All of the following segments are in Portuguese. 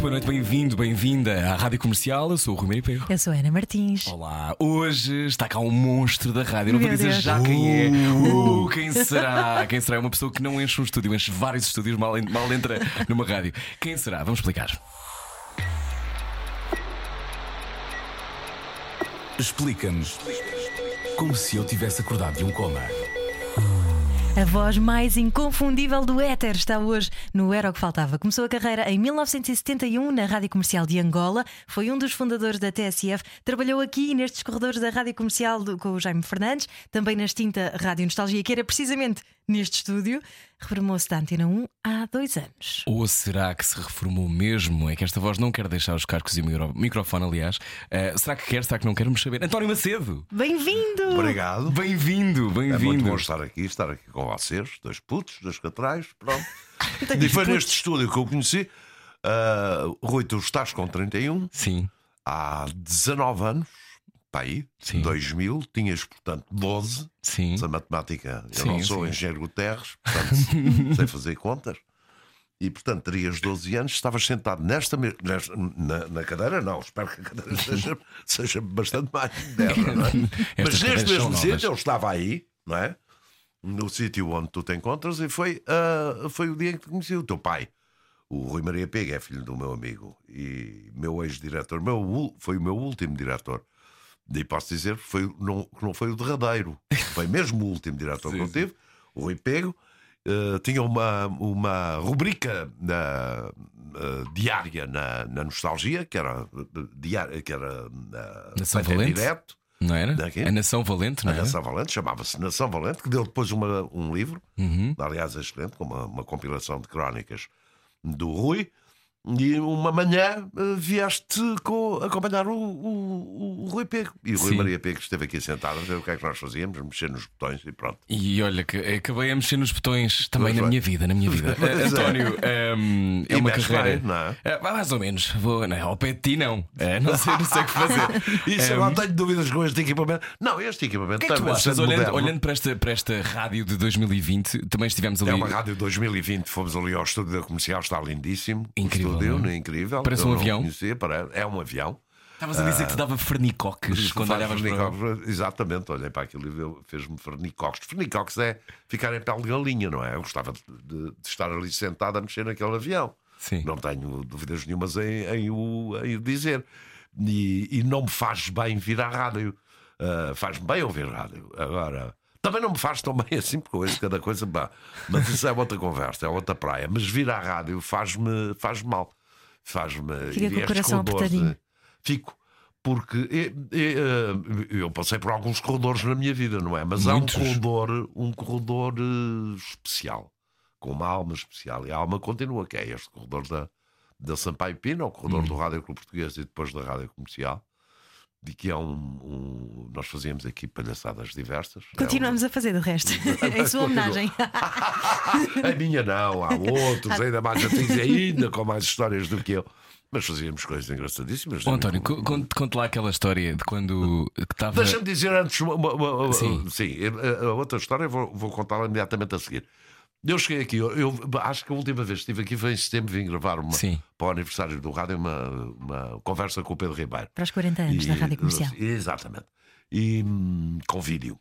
Muito boa noite, bem-vindo, bem-vinda à Rádio Comercial. Eu sou o Rui Maria Pego. Eu sou a Ana Martins. Olá, hoje está cá um monstro da rádio. Não vou dizer Deus. já quem é. Uh, quem será? Quem será? É uma pessoa que não enche um estúdio, enche vários estúdios, mal, mal entra numa rádio. Quem será? Vamos explicar. Explica-nos como se eu tivesse acordado de um coma. A voz mais inconfundível do éter está hoje no Era o que Faltava. Começou a carreira em 1971 na Rádio Comercial de Angola, foi um dos fundadores da TSF, trabalhou aqui nestes corredores da Rádio Comercial com o Jaime Fernandes, também na extinta Rádio Nostalgia, que era precisamente neste estúdio. Reformou-se da Antena 1 há dois anos. Ou será que se reformou mesmo? É que esta voz não quer deixar os cascos e o micro- microfone, aliás. Uh, será que quer? Será que não quer? Vamos saber. António Macedo! Bem-vindo! Obrigado. Bem-vindo, É muito bem-vindo. bom estar aqui, estar aqui com vocês, dois putos, dois catrais, pronto. E foi putos. neste estúdio que eu conheci. Ah, Rui, tu estás com 31, Sim, há 19 anos, para aí, Sim. 2000, tinhas, portanto, 12. sim. Essa matemática, eu Sim, não sou sim. engenheiro Guterres, portanto, sei fazer contas. E, portanto, terias 12 anos, estavas sentado nesta, nesta- na, na cadeira, não, espero que a cadeira seja, seja bastante mais moderna, não é? Mas neste mesmo sítio, ele estava aí, não é? No sítio onde tu te encontras, e foi, ah, foi o dia em que conheci o teu pai. O Rui Maria Pega é filho do meu amigo e meu ex-diretor, meu, foi o meu último diretor. E posso dizer que, foi, não, não foi o derradeiro, foi mesmo o último diretor que eu tive, o Rui Pego. eh, tinha uma, uma rubrica na, eh, diária na, na Nostalgia, que era, eh, diária, que era Nação Valente? direto. Não era? Daqui? A Nação Valente, não A? Nação Valente, chamava-se Nação Valente, que deu depois uma, um livro, Uhum. aliás, excelente, com uma, uma compilação de crónicas do Rui. E uma manhã eh, vieste com, acompanhar o, o, o Rui Pego. E o Rui Sim. Maria Pego esteve aqui sentado a ver o que é que nós fazíamos, mexer nos botões e pronto. E olha, que acabei a mexer nos botões também na vai. minha vida, na minha vida. Pois Eh, é. António, ehm, é E uma carreira. bem, não é? Eh, mais ou menos. Vou, não, ao pé de ti, não. Não, sei, não sei o que fazer. Isso eu Ehm, não tenho dúvidas com este equipamento. Não, este equipamento que é que tu achas, olhando, olhando para, esta, para esta rádio de 2020, também estivemos ali. É uma rádio 2020, fomos ali ao estúdio da comercial, está lindíssimo. O Incrível, Estúdio, não é? incrível. Parece Eu um avião. conhecia, é um avião. Estavas a dizer que te dava fernicoques quando olhavas para. Exatamente, olhei para aquilo e fez-me fernicoques. Fernicoques é ficar em pele de galinha, não é? Eu gostava de, de- de estar ali sentado a mexer naquele avião. Sim. Não tenho dúvidas nenhumas em, em o, em o dizer. E, e não me faz bem vir à rádio. Ah, Faz-me bem ouvir rádio. Agora. Também não me faz tão bem assim, porque hoje cada coisa. Bah, mas isso é outra conversa, é outra praia. Mas vir à rádio faz-me faz mal. Faz-me. Fica com o coração apertadinho. Fico. Porque eh, eh, eh, eu passei por alguns corredores na minha vida, não é? Mas Muitos. há um corredor, um corredor eh, especial, com uma alma especial. E a alma continua, que é este corredor da, da Sampaio Pina, o corredor do Rádio Clube Português e depois da Rádio Comercial. De que é um, um- Nós fazíamos aqui palhaçadas diversas. Continuamos a fazer de resto. em sua homenagem. É a minha não, há outros, ainda mais antigos, ainda com mais histórias do que eu. Mas fazíamos coisas engraçadíssimas. Ô, António, co- conte, conte lá aquela história de quando que estava. Deixa-me dizer antes uma, uma- uma- Sim. sim, a, a outra história vou, vou contá-la imediatamente a seguir. Eu cheguei aqui, eu, eu acho que a última vez que estive aqui foi em setembro, vim gravar uma, Sim. para o aniversário do rádio uma, uma conversa com o Pedro Ribeiro. Para os 40 anos da Rádio Comercial. Exatamente. E hum, com vídeo.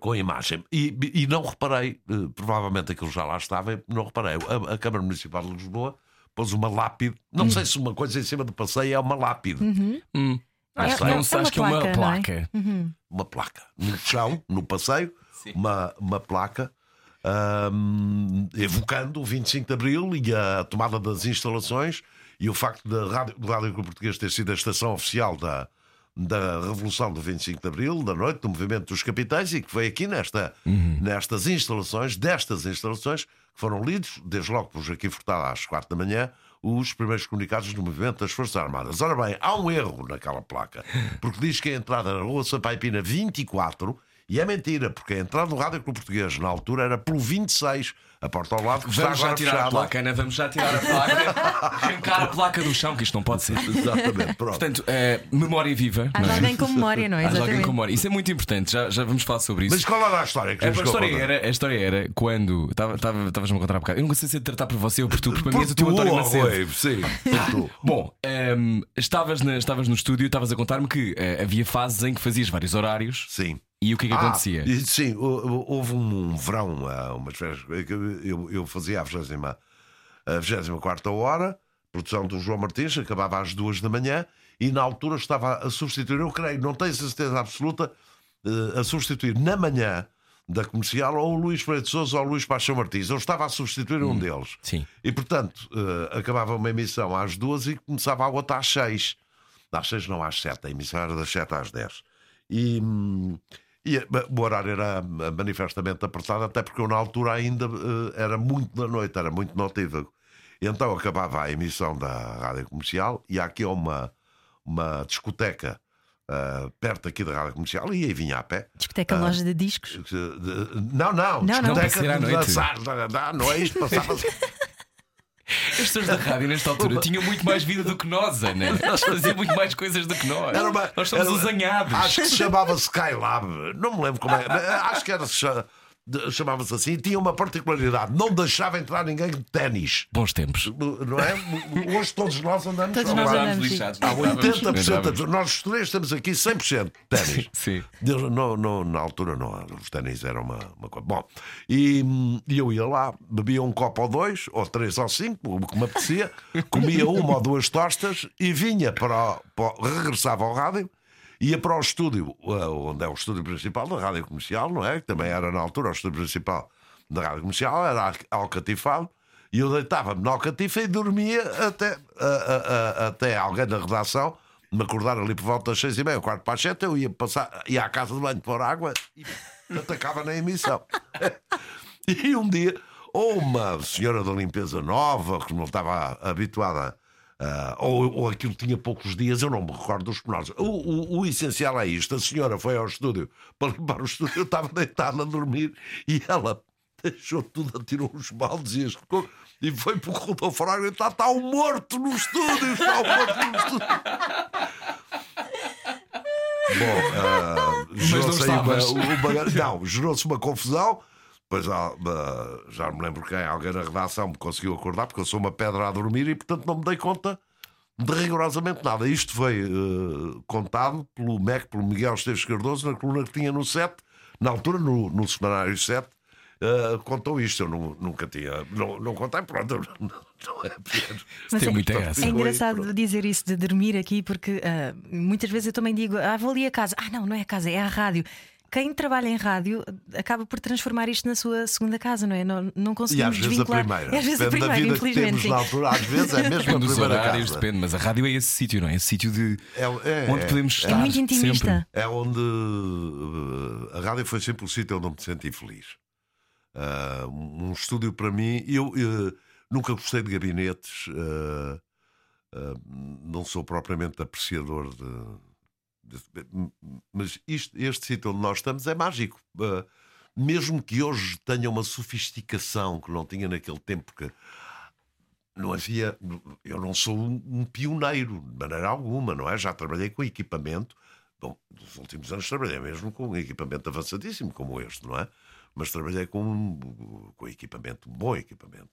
Com imagem. E, e não reparei, eh, provavelmente aquilo já lá estava, não reparei. A, a Câmara Municipal de Lisboa pôs uma lápide. Não sei se uma coisa em cima do passeio é uma lápide. Hum, acho É- que não, é acho uma que é uma placa, é? placa. uma placa no chão, no passeio, Sim. uma, uma placa hum, evocando o 25 de Abril e a tomada das instalações e o facto da rádio, do Rádio Clube Português ter sido a estação oficial da, da Revolução do 25 de Abril, da noite, do movimento dos capitais, e que foi aqui nesta, nestas instalações, destas instalações, que foram lidos, desde logo por Joaquim Furtado às quatro da manhã, os primeiros comunicados do movimento das Forças Armadas. Ora bem, há um erro naquela placa, porque diz que a entrada na rua Sampaio Pina 24 E é mentira, porque a entrada do Rádio Clube Português na altura era pelo 26, a porta ao lado que está Vamos já tirar a fechada. placa, Ana, vamos já tirar a placa, arrancar a placa do chão, que isto não pode ser. Exatamente, pronto. Portanto, eh, memória viva. Há é? alguém com memória, não é? Há alguém com memória. Isso é muito importante, já, já vamos falar sobre isso. Mas qual era a história que A, que história era, a história era quando. Estavas-me a contar um bocado. Eu não sei se é de tratar por você ou por tu, porque para mim és Por o teu tu, António oh, Macedo. Rui, sim, por tu. Bom, ehm, estavas, na- estavas no estúdio, estavas a contar-me que eh, havia fases em que fazias vários horários Sim. E o que é que Ah, acontecia? sim, hou- hou- houve um, um verão, ah, umas férias, eu, eu fazia a 20, a 24 hora, produção do João Martins, acabava às duas da manhã, e na altura estava a substituir, eu creio, não tenho certeza absoluta, eh, a substituir na manhã da comercial ou o Luís Freire de Souza ou o Luís Paixão Martins. Eu estava a substituir um deles. Sim. E portanto, eh, acabava uma emissão às duas e começava a outra às seis. Às seis, não às sete. A emissão era das sete às dez. E, hum, e, o horário era eh, manifestamente apertado, até porque eu na altura ainda eh, era muito da noite, era muito notívago. E então acabava a emissão da rádio comercial e há aqui uma, uma discoteca eh, perto aqui da rádio comercial e aí vinha a pé. Discoteca Loja de Discos. De- Não, não, Não, não. Discoteca de noite. dançar, da- da noite, passava-se. As pessoas da rádio nesta altura tinham muito mais vida do que nós, Ana. Elas faziam muito mais coisas do que nós. Era uma- nós somos era- os anhados. Acho que se chamava Skylab, não me lembro como é. Acho que era de- chamava-se assim. E tinha uma particularidade: não deixava entrar ninguém de ténis. Bons tempos. Não é? Hoje todos nós andamos Todos nós andamos. Lixados. Há não estávamos- 80%. não de- Nós os três temos aqui 100% de ténis. Sim. Não, não, na altura não, os ténis eram uma, uma coisa. Bom, e, e eu ia lá, bebia um copo ou dois, ou três ou cinco, o que me apetecia, comia uma ou duas tostas e vinha para, para regressava ao rádio, ia para o estúdio, eh, onde é o estúdio principal da rádio comercial, não é? Que também era na altura o estúdio principal da rádio comercial, era alcatifado. E eu deitava-me na alcatifa e dormia até, a- a- a- até alguém da redação me acordar ali por volta das seis e meia, quarto para as sete, eu ia, passar, ia à casa de banho pôr água e atacava na emissão. e um dia, ou uma senhora da limpeza nova, que não estava habituada, ou, ou aquilo tinha poucos dias, eu não me recordo dos pormenores. O, o, o essencial é isto: a senhora foi ao estúdio para limpar o estúdio, eu estava deitado a dormir e ela deixou tudo, atirou os baldes e as. E foi para o corredor fora e está, está um morto no estúdio, está um morto no estúdio. Bom, ah, gerou-se uma, uma- não, gerou-se uma confusão. Depois ah, já me lembro quem, alguém na redação me conseguiu acordar, porque eu sou uma pedra a dormir e, portanto, não me dei conta de rigorosamente nada. Isto foi eh, contado pelo MEC, pelo Miguel Esteves Cardoso, na coluna que tinha no 7, na altura, no, no semanário 7. eh, contou isto, eu nu- nunca tinha. Não, não contei, pronto, não, não é. Mas Tem é- muita graça. É engraçado pronto. dizer isso de dormir aqui, porque ah, muitas vezes eu também digo, ah, vou ali a casa. Ah, não, não é a casa, é a rádio. Quem trabalha em rádio acaba por transformar isto na sua segunda casa, não é? Não, não E conseguimos às vezes a primeira. E às vezes a Depende da primeira, infelizmente. altura, às vezes é mesmo a Depende dos horários, casa. depende, mas a rádio é esse sítio, não é? Esse sítio de É, é, onde é. podemos É estar. É muito intimista. sempre. É onde uh, a rádio foi sempre o sítio onde eu me senti feliz. Uh, um estúdio para mim, eu uh, nunca gostei de gabinetes, uh, uh, não sou propriamente apreciador de. Mas isto, este sítio onde nós estamos é mágico. Uh, mesmo que hoje tenha uma sofisticação que não tinha naquele tempo, porque não havia. Eu não sou um, pioneiro, de maneira alguma, não é? Já trabalhei com equipamento. Bom, nos últimos anos trabalhei mesmo com um equipamento avançadíssimo como este, não é? Mas trabalhei com, com equipamento, bom equipamento.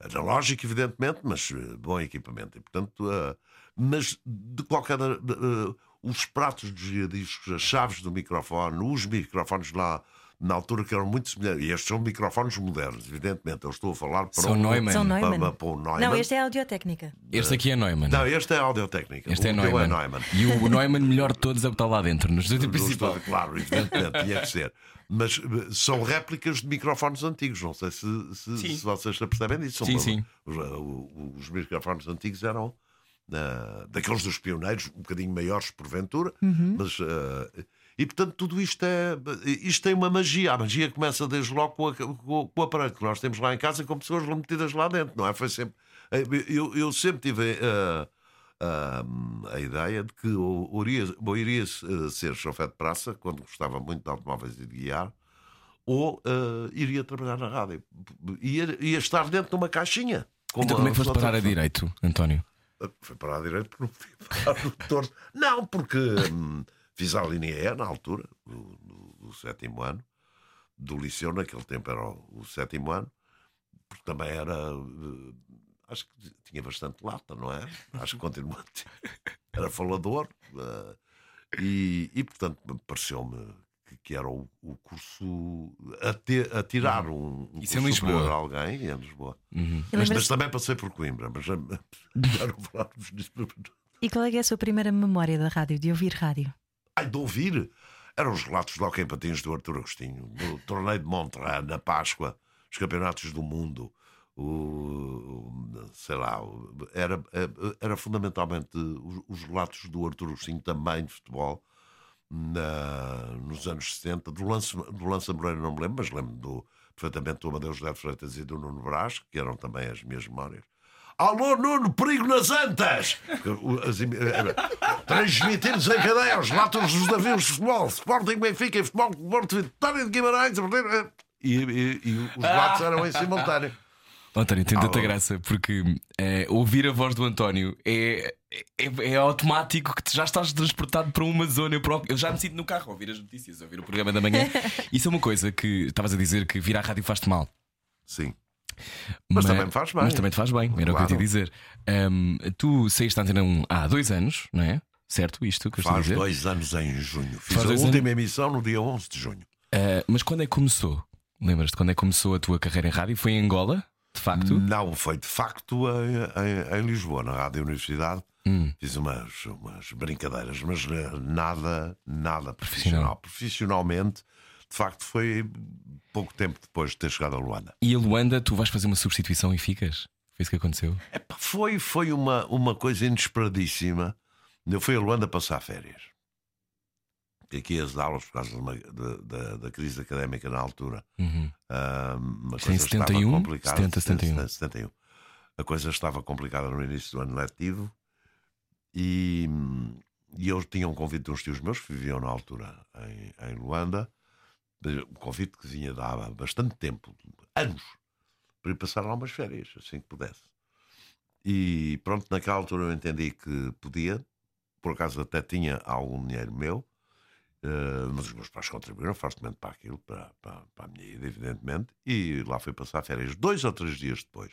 Analógico, evidentemente, mas eh, bom equipamento. E, portanto, eh, mas de qualquer. eh, os pratos dos giradiscos, as chaves do microfone, os microfones lá na altura que eram muito semelhantes. E estes são microfones modernos, evidentemente. Eu estou a falar para São um- Neumann. São para- Neumann. para o Neumann. Não, este é a audiotécnica. Este aqui é Neumann. Não, este é a audiotécnica. Este é o teu Neumann. é Neumann. E o Neumann melhor de todos é o que está lá dentro, no estúdio Não principal. estou- Claro, evidentemente, tinha que ser. Mas eh, são réplicas de microfones antigos. Não sei se, se, se vocês se apercebem disso. Sim, para- sim. Os, eh, o- os microfones antigos eram ah, daqueles dos pioneiros, um bocadinho maiores porventura, mas. ah, e portanto, tudo isto é. Isto tem uma magia. A magia começa desde logo com, a, com, com o aparelho que nós temos lá em casa, com pessoas lá metidas lá dentro, não é? Foi sempre. Eu, eu sempre tive. ah, ah, a ideia de que eu iria, eu iria eh, ser chofer de praça, quando gostava muito de automóveis e de guiar, ou ah, iria trabalhar na rádio. Ia, ia estar dentro de uma caixinha. Então, como é que foste parar a direito, António? Foi para a direita porque não no torto. Não, porque hum, fiz a linha E na altura, do sétimo ano, do liceu, naquele tempo era o, o sétimo ano, porque também era. eh, acho que tinha bastante lata, não é? Acho que continua a ter. Era falador. eh, e, e, portanto, pareceu-me que, era o, o curso a, ter, a tirar um, um Isso em curso superior Lisboa. a alguém em Lisboa. Uhum. Mas, mas também passei por Coimbra, mas já, já não disso. E qual é, que é a sua primeira memória da rádio, de ouvir rádio? Ai, de ouvir. Eram os relatos de Hockey Patins do Artur Agostinho, do torneio de Montreux, na Páscoa, os campeonatos do mundo, o, sei lá, era, era fundamentalmente os, os relatos do Artur Agostinho também de futebol. Na- nos anos 60, do Lance, do Lance Moreira não me lembro, mas lembro do, perfeitamente do Amadeu José de Freitas e do Nuno Brás, que eram também as minhas memórias. Alô, Nuno, perigo nas antas! As imi- era, Transmitidos em cadeia os relatos dos navios de futebol, Sporting Benfica e Futebol do Porto, Vitória de Guimarães. E, e- e os relatos eram em simultâneo. António, tem tanta graça porque eh, ouvir a voz do António é, é, é automático que tu já estás transportado para uma zona. Eu, próprio- eu já me sinto no carro a ouvir as notícias, a ouvir o programa da manhã. Isso é uma coisa que estavas a dizer que vir à rádio faz-te mal. Sim. Mas também me faz bem. Mas também te faz bem, era o que eu te ia Claro. dizer. Ahm, tu saíste da antena 1 há dois anos, não é? Certo? Isto que eu Faz dizer? dois anos em junho. Fiz Faz a última emissão no dia 11 de junho. Ah, mas quando é que começou? Lembras-te quando é que começou a tua carreira em rádio? Foi em Angola, de facto? Não, foi de facto em, em- em Lisboa, na Rádio Universidade. Hum. Fiz umas, umas brincadeiras, mas eh, nada, nada Profissional. profissional. Profissionalmente, de facto, foi pouco tempo depois de ter chegado a Luanda. E a Luanda, tu vais fazer uma substituição e ficas? Foi isso que aconteceu? Epá, foi foi uma, uma coisa inesperadíssima. Eu fui a Luanda passar férias. E aqui as aulas, por causa de uma- de- da, da crise académica na altura, Uhum. ah, uma Isto em coisa estava 71? complicada. 70, 71. 71. A coisa estava complicada no início do ano letivo e, e eu tinha um convite de uns tios meus que viviam na altura em, em Luanda, um convite que vinha de há bastante tempo, anos, para ir passar lá umas férias, assim que pudesse. E pronto, naquela altura eu entendi que podia, por acaso até tinha algum dinheiro meu, eh, mas os meus pais contribuíram fortemente para aquilo, para, para, para a minha ida, evidentemente, e lá fui passar férias dois ou três dias depois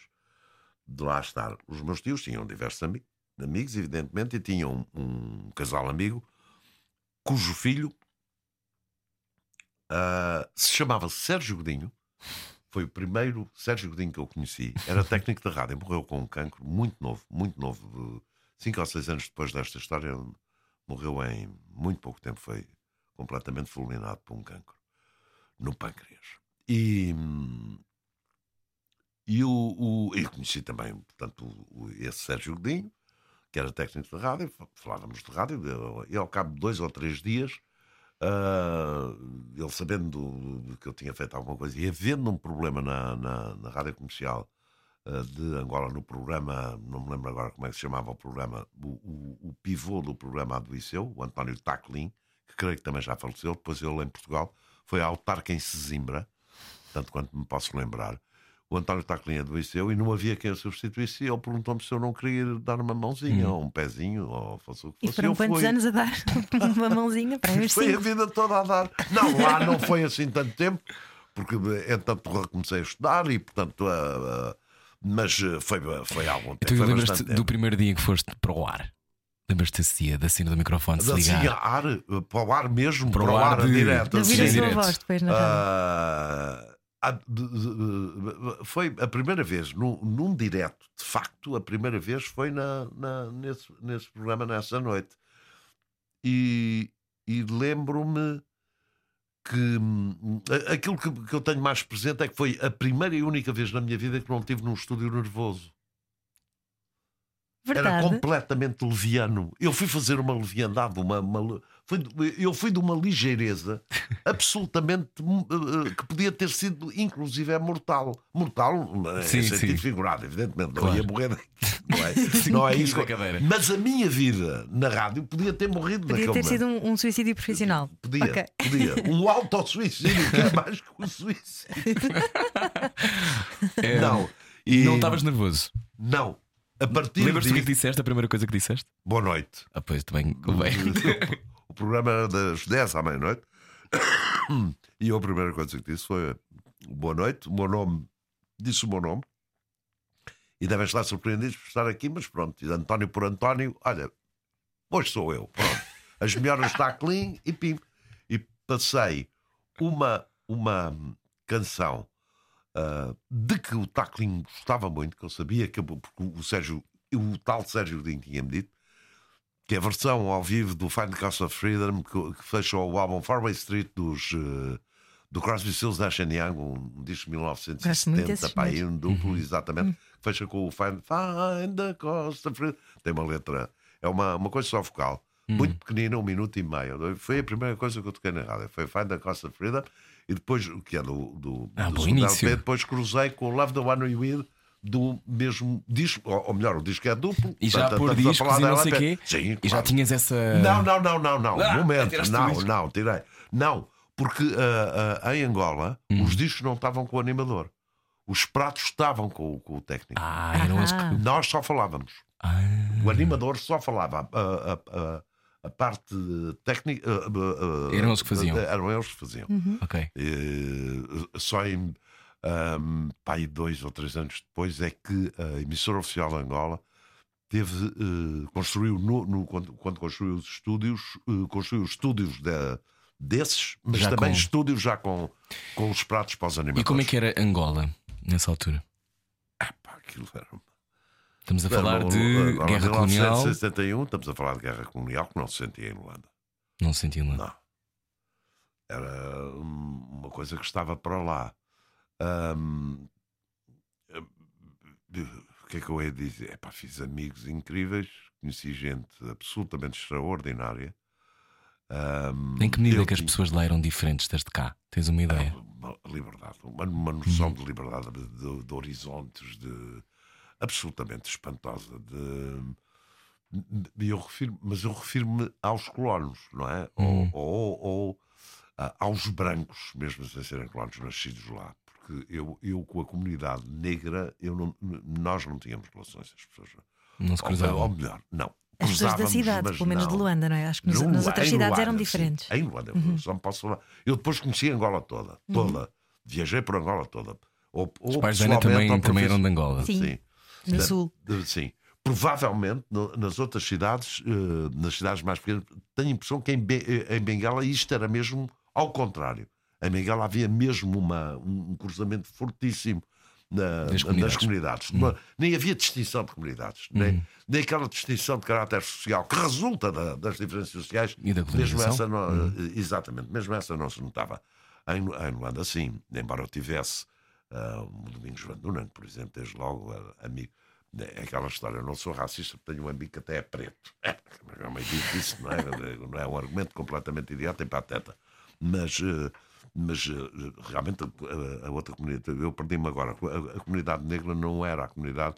de lá estar. Os meus tios tinham diversos ami- amigos, evidentemente, e tinham um, um casal amigo cujo filho ah, se chamava Sérgio Godinho. Foi o primeiro Sérgio Godinho que eu conheci. Era técnico de rádio, morreu com um cancro muito novo, muito novo. de Cinco ou seis anos depois desta história, morreu em muito pouco tempo. Foi completamente fulminado por um cancro no pâncreas. E, e o, o, eu conheci também, portanto, o, o- esse Sérgio Godinho, que era técnico de rádio, fa- falávamos de rádio, e ao cabo de dois ou três dias, ah, ele sabendo do- que eu tinha feito alguma coisa e havendo um problema na, na, na rádio comercial ah, de Angola, no programa, não me lembro agora como é que se chamava o programa, o, o, o pivô do programa do Liceu, o António Taclin, que creio que também já faleceu, depois ele em Portugal, foi autarca em Sesimbra, tanto quanto me posso lembrar. O António Taclinha do Liceu e não havia quem o substituísse. E ele perguntou-me se eu não queria dar uma mãozinha, ou um pezinho, ou fosse o que E fosse. foram eu quantos fui. anos a dar uma mãozinha para Foi a cinco? vida toda a dar. Não, lá não foi assim tanto tempo, porque entretanto comecei a estudar e, portanto, ah, ah, mas ah, foi, foi há algum tempo. Então foi lembras-te do primeiro dia em que foste para o ar? Lembras-te desse dia, da cena do microfone, se Assim, ligar? a ar, ah, para o ar mesmo, Para para, o ar ar, de- direto. De ouvir Sim, a assim. voz depois na rádio. Foi a primeira vez, num, num direto, de facto, a primeira vez foi na, na- nesse, nesse programa, nessa noite. E, e lembro-me que hum, aquilo que, que eu tenho mais presente é que foi a primeira e única vez na minha vida que não estive num estúdio nervoso. Era Verdade. completamente leviano. Eu fui fazer uma leviandade, uma, uma Foi de- eu fui de uma ligeireza absolutamente eh, que podia ter sido, inclusive, é mortal. Mortal, em Sim, sentido sim. figurado, evidentemente. Não Claro. ia morrer. Não é, não é isso. Mas a minha vida na rádio podia ter morrido Podia naquele ter sido um, um suicídio profissional. Podia, Ok. podia. Um auto-suicídio, que é mais que um suicídio. É, Não. E Não estavas nervoso. Não. A partir Lembras-te o que é que disso. disseste? A primeira coisa que disseste? Boa noite. Ah, pois também convém. Programa das 10 à meia-noite. E eu a primeira coisa que disse foi boa noite, o meu nome, disse o meu nome. E devem estar surpreendidos por estar aqui, mas pronto, e António por António, olha, hoje sou eu. Pronto. As melhores está clean e pim. E passei uma, uma canção ah, de que o Taclin gostava muito, que eu sabia que porque o Sérgio, o tal Sérgio Godinho tinha-me dito, que é a versão ao vivo do Find the Cost of Freedom que, que fecha o álbum Faraway Street dos, eh, do Crosby, Stills, Nash Young, um disco de Gosto muito 1970, desses pá, aí um duplo, exatamente, fecha com o Find, Find the Cost of Freedom. Tem uma letra, é uma, uma coisa só vocal, muito pequenina, um minuto e meio. Foi a primeira coisa que eu toquei na rádio, foi Find the Cost of Freedom, e depois, o que é do, do, Ah, do bom início. LP, depois cruzei com o Love the One You With. Do mesmo disco, ou melhor, o disco é duplo. E já por discos falar e não sei quê. Sim, E já tinhas essa. Não, não, não, não, não. Ah, Momento, não, não, tirei. Não, porque ah, ah, em Angola Hum. os discos não estavam com o animador. Os pratos estavam com, o- com o técnico. Ah, eram as que. Nós só falávamos. Ah, O animador só falava. A, a- a- a parte técnica. Eram eles que faziam. Eram eles que faziam. ok. Eh, só em um, pai, dois ou três anos depois é que a emissora oficial de Angola teve eh, construiu no, no- quando, quando construiu os estúdios eh, construiu os estúdios da- desses mas Já também com- estúdios já com, com os pratos para os animadores E como é que era Angola nessa altura? Pá, aquilo era Estamos a falar Era, de guerra colonial. 1961 estamos a falar de guerra colonial que não se sentia em Luanda Não senti lá. Não. Era uma coisa que estava para lá. Hum, eh, o que é que eu ia dizer? Epá, fiz amigos incríveis, conheci gente absolutamente extraordinária. Hum, Em que medida é que as pessoas lá eram diferentes desde cá? Tens uma ideia? Uma liberdade, uma, uma noção de liberdade, de, de- de horizontes, de absolutamente espantosa. De, de- eu refiro, mas eu refiro-me aos colonos, não é? Ou, ou- ou, ah, aos brancos, mesmo sem serem colonos nascidos lá. Porque eu, eu com a comunidade negra, eu não- nós não tínhamos relações, as pessoas. Não se Ou, ou cruzavam. melhor, não. As pessoas da cidade, mas pelo menos de não. Luanda, não é? Acho que nos- No nas outras cidades Luanda, eram sim. diferentes. Uhum. Em Luanda, eu só me posso falar. Eu depois conheci Angola toda, toda. Viajei por Angola toda. Ou, Os ou pais da Ana também, ou também eram de Angola. Sim. No Da- sul. de- sim. Provavelmente no- nas outras cidades, eh, nas cidades mais pequenas, tenho a impressão que em, Be- em Bengala isto era mesmo ao contrário. Em Bengala havia mesmo uma, um cruzamento fortíssimo na- Das nas comunidades. comunidades. Hum. Nem havia distinção de comunidades, nem, nem aquela distinção de caráter social que resulta da- das diferenças sociais. E da mesmo essa não, Exatamente, mesmo essa não se notava. Em, em Luanda, sim, embora eu tivesse ah, um Domingos Van Dunen, por exemplo, desde logo ah, amigo. É aquela história, eu não sou racista, porque tenho um amigo que até é preto. É, é meio difícil, não é? Não é um argumento completamente idiota e pateta. Mas, eh, mas eh, realmente a, a outra comunidade, eu perdi-me agora. A, a comunidade negra não era a comunidade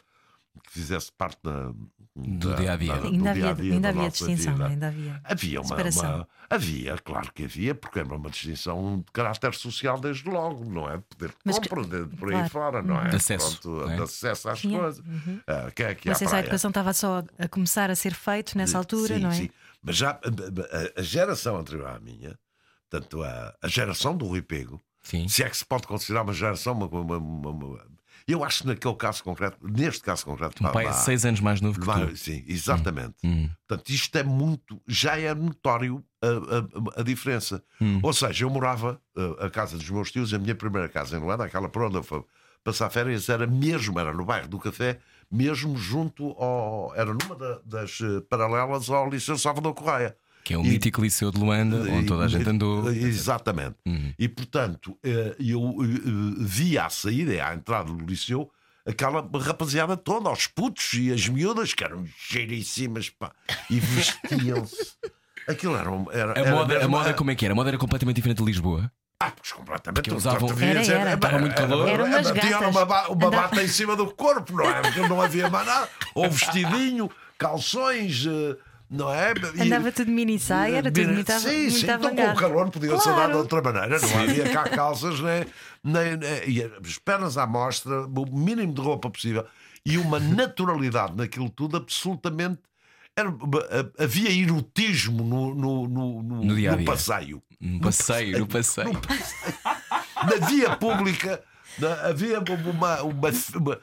que fizesse parte da, Do dia-a-dia. do Ainda havia, dia-a-dia ainda da havia nossa distinção, vida. não é? ainda havia. Havia uma, Separação. uma- Havia, claro que havia, porque era uma distinção de caráter social desde logo, não é? Poder Mas que- compra, de, por aí claro. fora, não é? De acesso, Pronto, é? de acesso às Tinha. coisas. Ah, quem é que a educação estava só a começar a ser feito nessa altura, sim, não é? Sim, mas já a, a- a geração anterior à minha, portanto, a, a geração do Rui Pego, Sim. se é que se pode considerar uma geração, uma, uma- uma- eu acho que naquele caso concreto, neste caso concreto, Um pai é vá- seis anos mais novo que Vai, tu. sim, exatamente. Hum. Portanto, isto é muito, já é notório a, a- a diferença. Hum. Ou seja, eu morava, uh, a casa dos meus tios, a minha primeira casa em Luanda, aquela por onde eu fui passar férias, era mesmo, era no bairro do Café, mesmo junto ao. Era numa da- das eh, paralelas ao Liceu Salvador Correia. Que é o E- mítico liceu de Luanda, onde toda a gente andou. Exatamente. Uhum. E portanto, eh, eu eh, via à saída, e à entrada do liceu, aquela rapaziada toda, aos putos e as miúdas, que eram cheiríssimas, pá, e vestiam-se. Aquilo era. um- era, A, era moda, a mesmo- moda como é que era? A moda era completamente diferente de Lisboa. Ah, pois completamente. Porque usavam- Tu devias Era, dizer, era. eh, Estava muito calor. Eram umas eh, Tinha uma, ba- uma Andava- bata em cima do corpo, não é? Porque não havia mais nada. Ou vestidinho, calções, eh, não é? E- Andava tudo mini saia, era tudo Mini- muito, Sim, muito sim. Então com o calor não podia ser Claro. dado de outra maneira. Não havia cá calças, nem, nem, nem- e as pernas à mostra, o mínimo de roupa possível. E uma naturalidade naquilo tudo absolutamente. Era, havia erotismo no, no, no, no, No dia a no dia. passeio. Um passeio, no passeio. Na via pública na- havia uma. uma, uma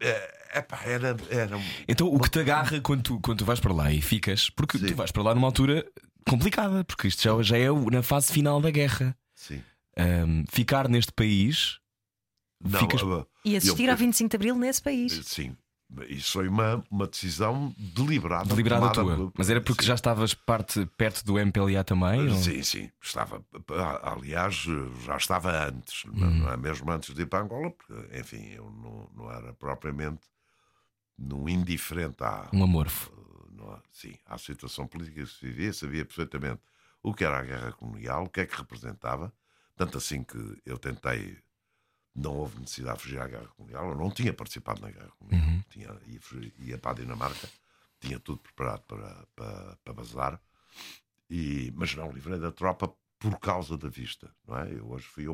é, epá, era, era. Então o que te agarra quando tu, quando tu vais para lá e ficas, porque Sim. tu vais para lá numa altura complicada, porque isto já, já é na fase final da guerra. Sim. Ahm, ficar neste país, Não, Ficas- E assistir eu- ao 25 de Abril nesse país. Sim. Isso foi uma, uma decisão deliberada. deliberada tua. por- Mas era porque sim. já estavas parte, perto do MPLA também? ou- Sim, sim, estava. ah, Aliás, já estava antes, não- Uhum. não é mesmo antes de ir para Angola, porque, enfim, eu não, não era propriamente num indiferente à, Um amorfo. não é? sim, à situação política que se vivia, sabia perfeitamente o que era a guerra colonial, o que é que representava, tanto assim que eu tentei. Não houve necessidade de fugir à guerra colonial, eu não tinha participado na guerra colonial, Uhum. tinha, ia, fugir- ia para a Dinamarca, tinha tudo preparado para, para, para bazar, e, mas não livrei da tropa por causa da vista, não é? Eu hoje fui,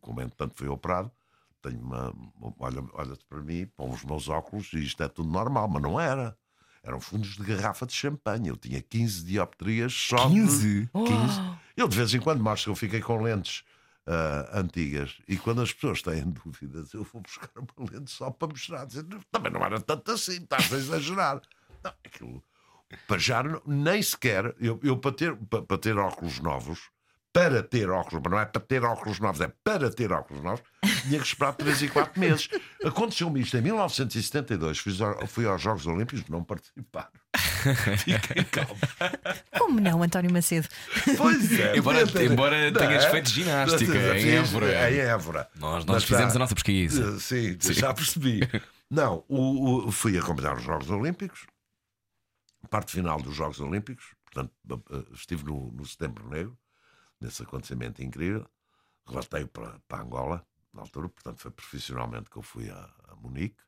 como entretanto fui operado, tenho uma, uma- olha, olha-te para mim, põe os meus óculos e isto é tudo normal, mas não era. Eram fundos de garrafa de champanhe. Eu tinha 15 dioptrias só de- 15? 15. Eu de vez em quando que eu fiquei com lentes ah, antigas e quando as pessoas têm dúvidas, eu vou buscar uma lente só para mostrar. Dizer, Também não era tanto assim, estás a exagerar. Não, aquilo, para já nem sequer, eu, eu para, ter, para, para ter óculos novos, para ter óculos, mas não é para ter óculos novos, é para ter óculos novos, tinha que esperar 3 e 4 meses. Aconteceu-me isto em 1972, fui, fui aos Jogos Olímpicos, não participaram. Fiquem calmos. Como não, António Macedo? Pois é. Embora- ter- embora Não tenhas é? feito ginástica Fiz- em Évora. Em Évora. Nós, Mas nós fizemos já- a nossa pesquisa. Eh, Sim, já percebi. Não, o, o- fui acompanhar os Jogos Olímpicos, parte final dos Jogos Olímpicos, portanto, eh, estive no, no Setembro Negro, nesse acontecimento incrível, relatei para, para Angola, na altura, portanto, foi profissionalmente que eu fui a, a Munique,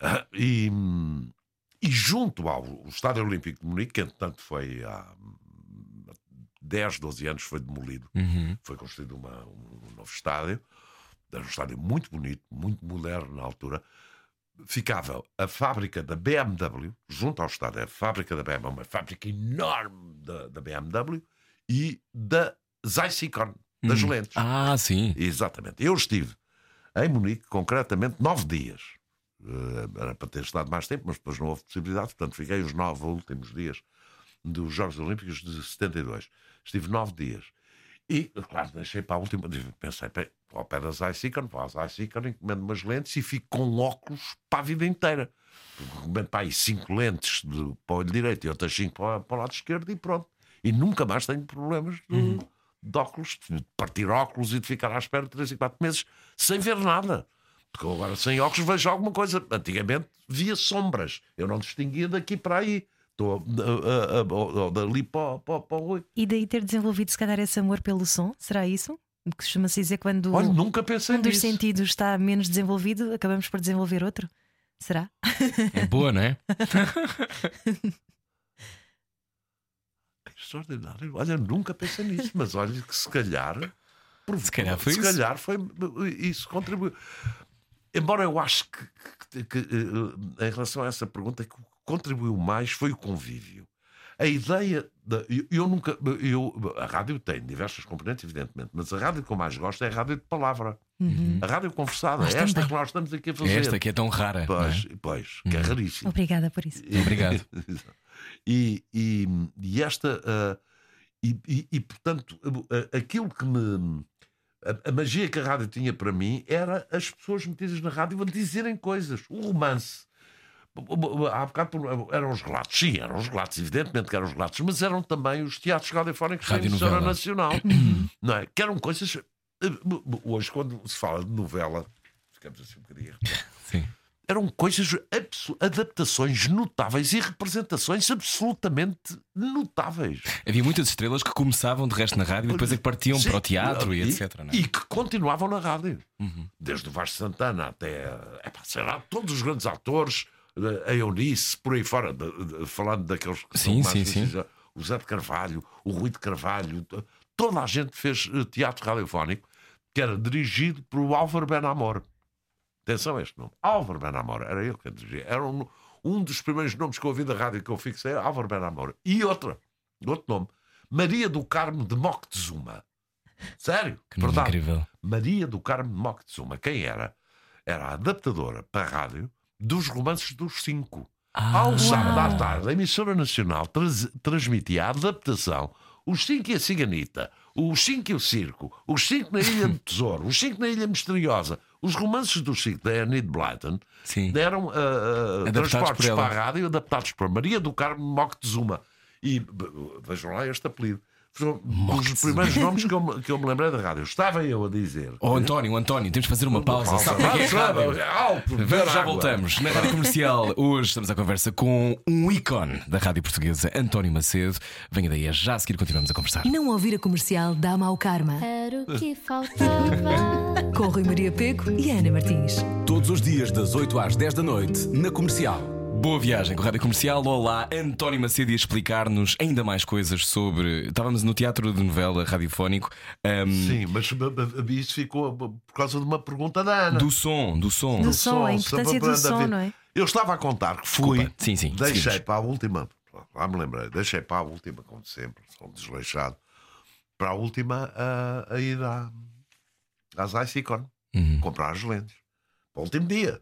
Ah, e, e junto ao Estádio Olímpico de Munique, que entretanto foi há hum, 10, 12 anos, foi demolido Uhum. foi construído uma- um novo estádio, era um estádio muito bonito, muito moderno na altura. Ficava a fábrica da BMW, junto ao estádio, a fábrica da BMW, uma fábrica enorme da, da BMW e da Zycicon, das Hum. lentes. Ah, sim. Exatamente. Eu estive em Munique, concretamente, nove dias. Eh, Era para ter estado mais tempo, mas depois não houve possibilidade, portanto, fiquei os nove últimos dias dos Jogos Olímpicos de 72. Estive nove dias. E, claro, deixei para a última. Pensei, "Bem, vou ao pé da Zycicon, vou à Zycicon, encomendo umas lentes e fico com óculos para a vida inteira. Porque Encomendo para aí cinco lentes de, para o olho direito e outras cinco para, para o lado esquerdo e pronto. E nunca mais tenho problemas de, de óculos, de partir óculos e de ficar à espera de 3 e 4 meses sem ver nada. Porque eu agora sem óculos vejo alguma coisa. Antigamente via sombras. Eu não distinguia daqui para aí. Estou dali para, para, para o. E daí ter desenvolvido, se calhar, esse amor pelo som? Será isso? Que Costuma-se dizer quando Olha, nunca pensei um dos nisso. sentidos está menos desenvolvido, acabamos por desenvolver outro? Será? É boa, não é? Extraordinário. Olha, nunca pensei nisso, mas olha que se calhar. Se calhar foi se isso. calhar foi isso contribuiu. Embora eu acho que, que- que, eh, em relação a essa pergunta, que o que contribuiu mais foi o convívio. A ideia. Da, eu, eu nunca. Eu, a rádio tem diversas componentes, evidentemente, mas a rádio que eu mais gosto é a rádio de palavra. Uhum. A rádio conversada. Nós é esta também. que nós estamos aqui a fazer. É esta que é tão rara. não é? Pois, pois, que é raríssimo. Obrigada por isso. Obrigado. e, e, e esta. ah, e, e- e, portanto, aquilo que me. A, a magia que a rádio tinha para mim era as pessoas metidas na rádio a dizerem coisas. O romance. Há bocado eram os relatos, sim, eram os relatos, evidentemente que eram os relatos, mas eram também os teatros radiofónicos da emissora nacional, não é? Que eram coisas. eh, Hoje, quando se fala de novela, ficamos assim um bocadinho Sim. Eram coisas, adaptações notáveis e representações absolutamente notáveis. Havia muitas estrelas que começavam de resto na rádio e depois é que partiam Sim, para o teatro e, e, etc. é? e que continuavam na rádio. Uhum. Desde o Vasco Santana até epá, sei lá, todos os grandes atores, eh, a Eunice, por aí fora, de- de- falando daqueles que são Sim, mais sim, sim. o Zé de Carvalho, o Rui de Carvalho, to- toda a gente fez eh, teatro radiofónico que era dirigido por o Álvaro Benamor. Atenção a este nome. Álvaro Benamor, era ele que dirigia. Era um, um dos primeiros nomes que eu ouvi da rádio que eu fixei, Álvaro Benamor. E outra, outro nome, Maria do Carmo de Moctezuma. Sério? Que verdade. incrível. Maria do Carmo de Moctezuma. Quem era? Era a adaptadora para a rádio dos romances dos cinco. Ah, Ao sábado à tarde, a emissora nacional trans- transmitia a adaptação Os cinco e a ciganita, os cinco e o circo, os cinco na Ilha do Tesouro, os cinco na Ilha Misteriosa, os romances dos cinco da Enid Blyton Sim. deram ah, Adaptados transportes para a rádio adaptados para Maria do Carmo Moctezuma. E vejam lá este apelido. Dos primeiros nomes que eu, me- que eu me lembrei da rádio. Estava eu a dizer. Oh, António, António, temos de fazer uma pausa. Pausa. Sabe que é Sabe, rádio? alto, Vamos, já água. voltamos. Na Rádio Comercial, hoje estamos à conversa com um ícone da rádio portuguesa, António Macedo. Venha daí, é já a seguir continuamos a conversar. Não ouvir a comercial dá mau karma. Era o que faltava. Com Rui Maria Peco e Ana Martins. Todos os dias, das 8 às 10 da noite, na comercial. Boa viagem com a Rádio Comercial. Olá, António Macedo ia explicar-nos ainda mais coisas sobre. Estávamos no teatro de novela radiofónico ahm, Sim, mas isso ficou b- por causa de uma pergunta da Ana. do som, do som. Do som, a importância do som, não é? Eu estava a contar que fui. Desculpa. Sim, sim, Deixei seguimos. para a última. Lá me lembrei. Deixei para a última, como sempre, sou desleixado. Para a última a, a ir à, às Icon Uhum. comprar as lentes. Para o último dia.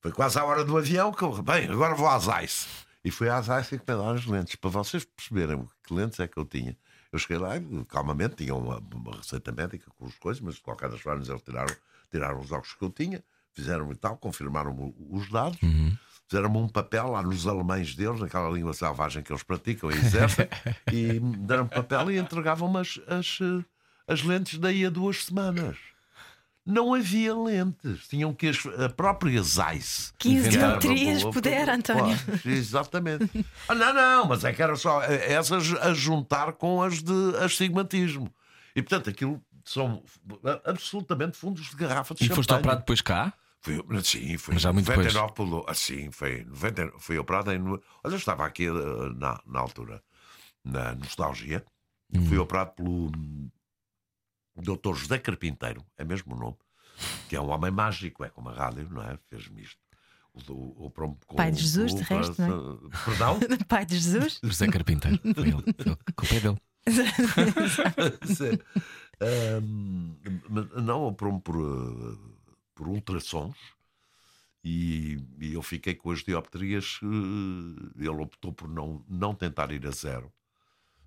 Foi quase à hora do avião que eu. Bem, agora vou às Ice. E fui às Ice encomendar as lentes. Para vocês perceberem que lentes é que eu tinha. Eu cheguei lá e, calmamente, tinha uma, uma receita médica com as coisas, mas de qualquer das formas eles tiraram, tiraram os óculos que eu tinha, fizeram e tal, confirmaram os dados, fizeram-me um papel lá nos alemães deles, naquela língua selvagem que eles praticam e exercem, e deram-me papel e entregavam-me as, as, eh, as lentes daí a duas semanas. Não havia lentes, tinham que as a própria Zeiss 15 Inventaram. dioptrias puder, António. Claro, exatamente. Ah, não, não, mas é que era só eh, essas a juntar com as de astigmatismo. E portanto aquilo são absolutamente fundos de garrafa de E foste champanhe. operado depois cá? Fui, sim, foi Mas já muito 99 pelo, assim, foi 90, foi operado em. Olha, eu estava aqui eh, na, na altura, na nostalgia. Hum. Fui operado pelo hum, Dr. José Carpinteiro, é mesmo o nome, que é um homem mágico, é como a rádio, não é? Fez-me isto. O, o, o, com- Pai de Jesus, de resto, não é? Perdão? Pai de Jesus? José Carpinteiro. Foi ele. Culpa é dele. Mas não, operou-me por, eh, por ultrassons e, e eu fiquei com as dioptrias. eh, Ele optou por não, não tentar ir a zero.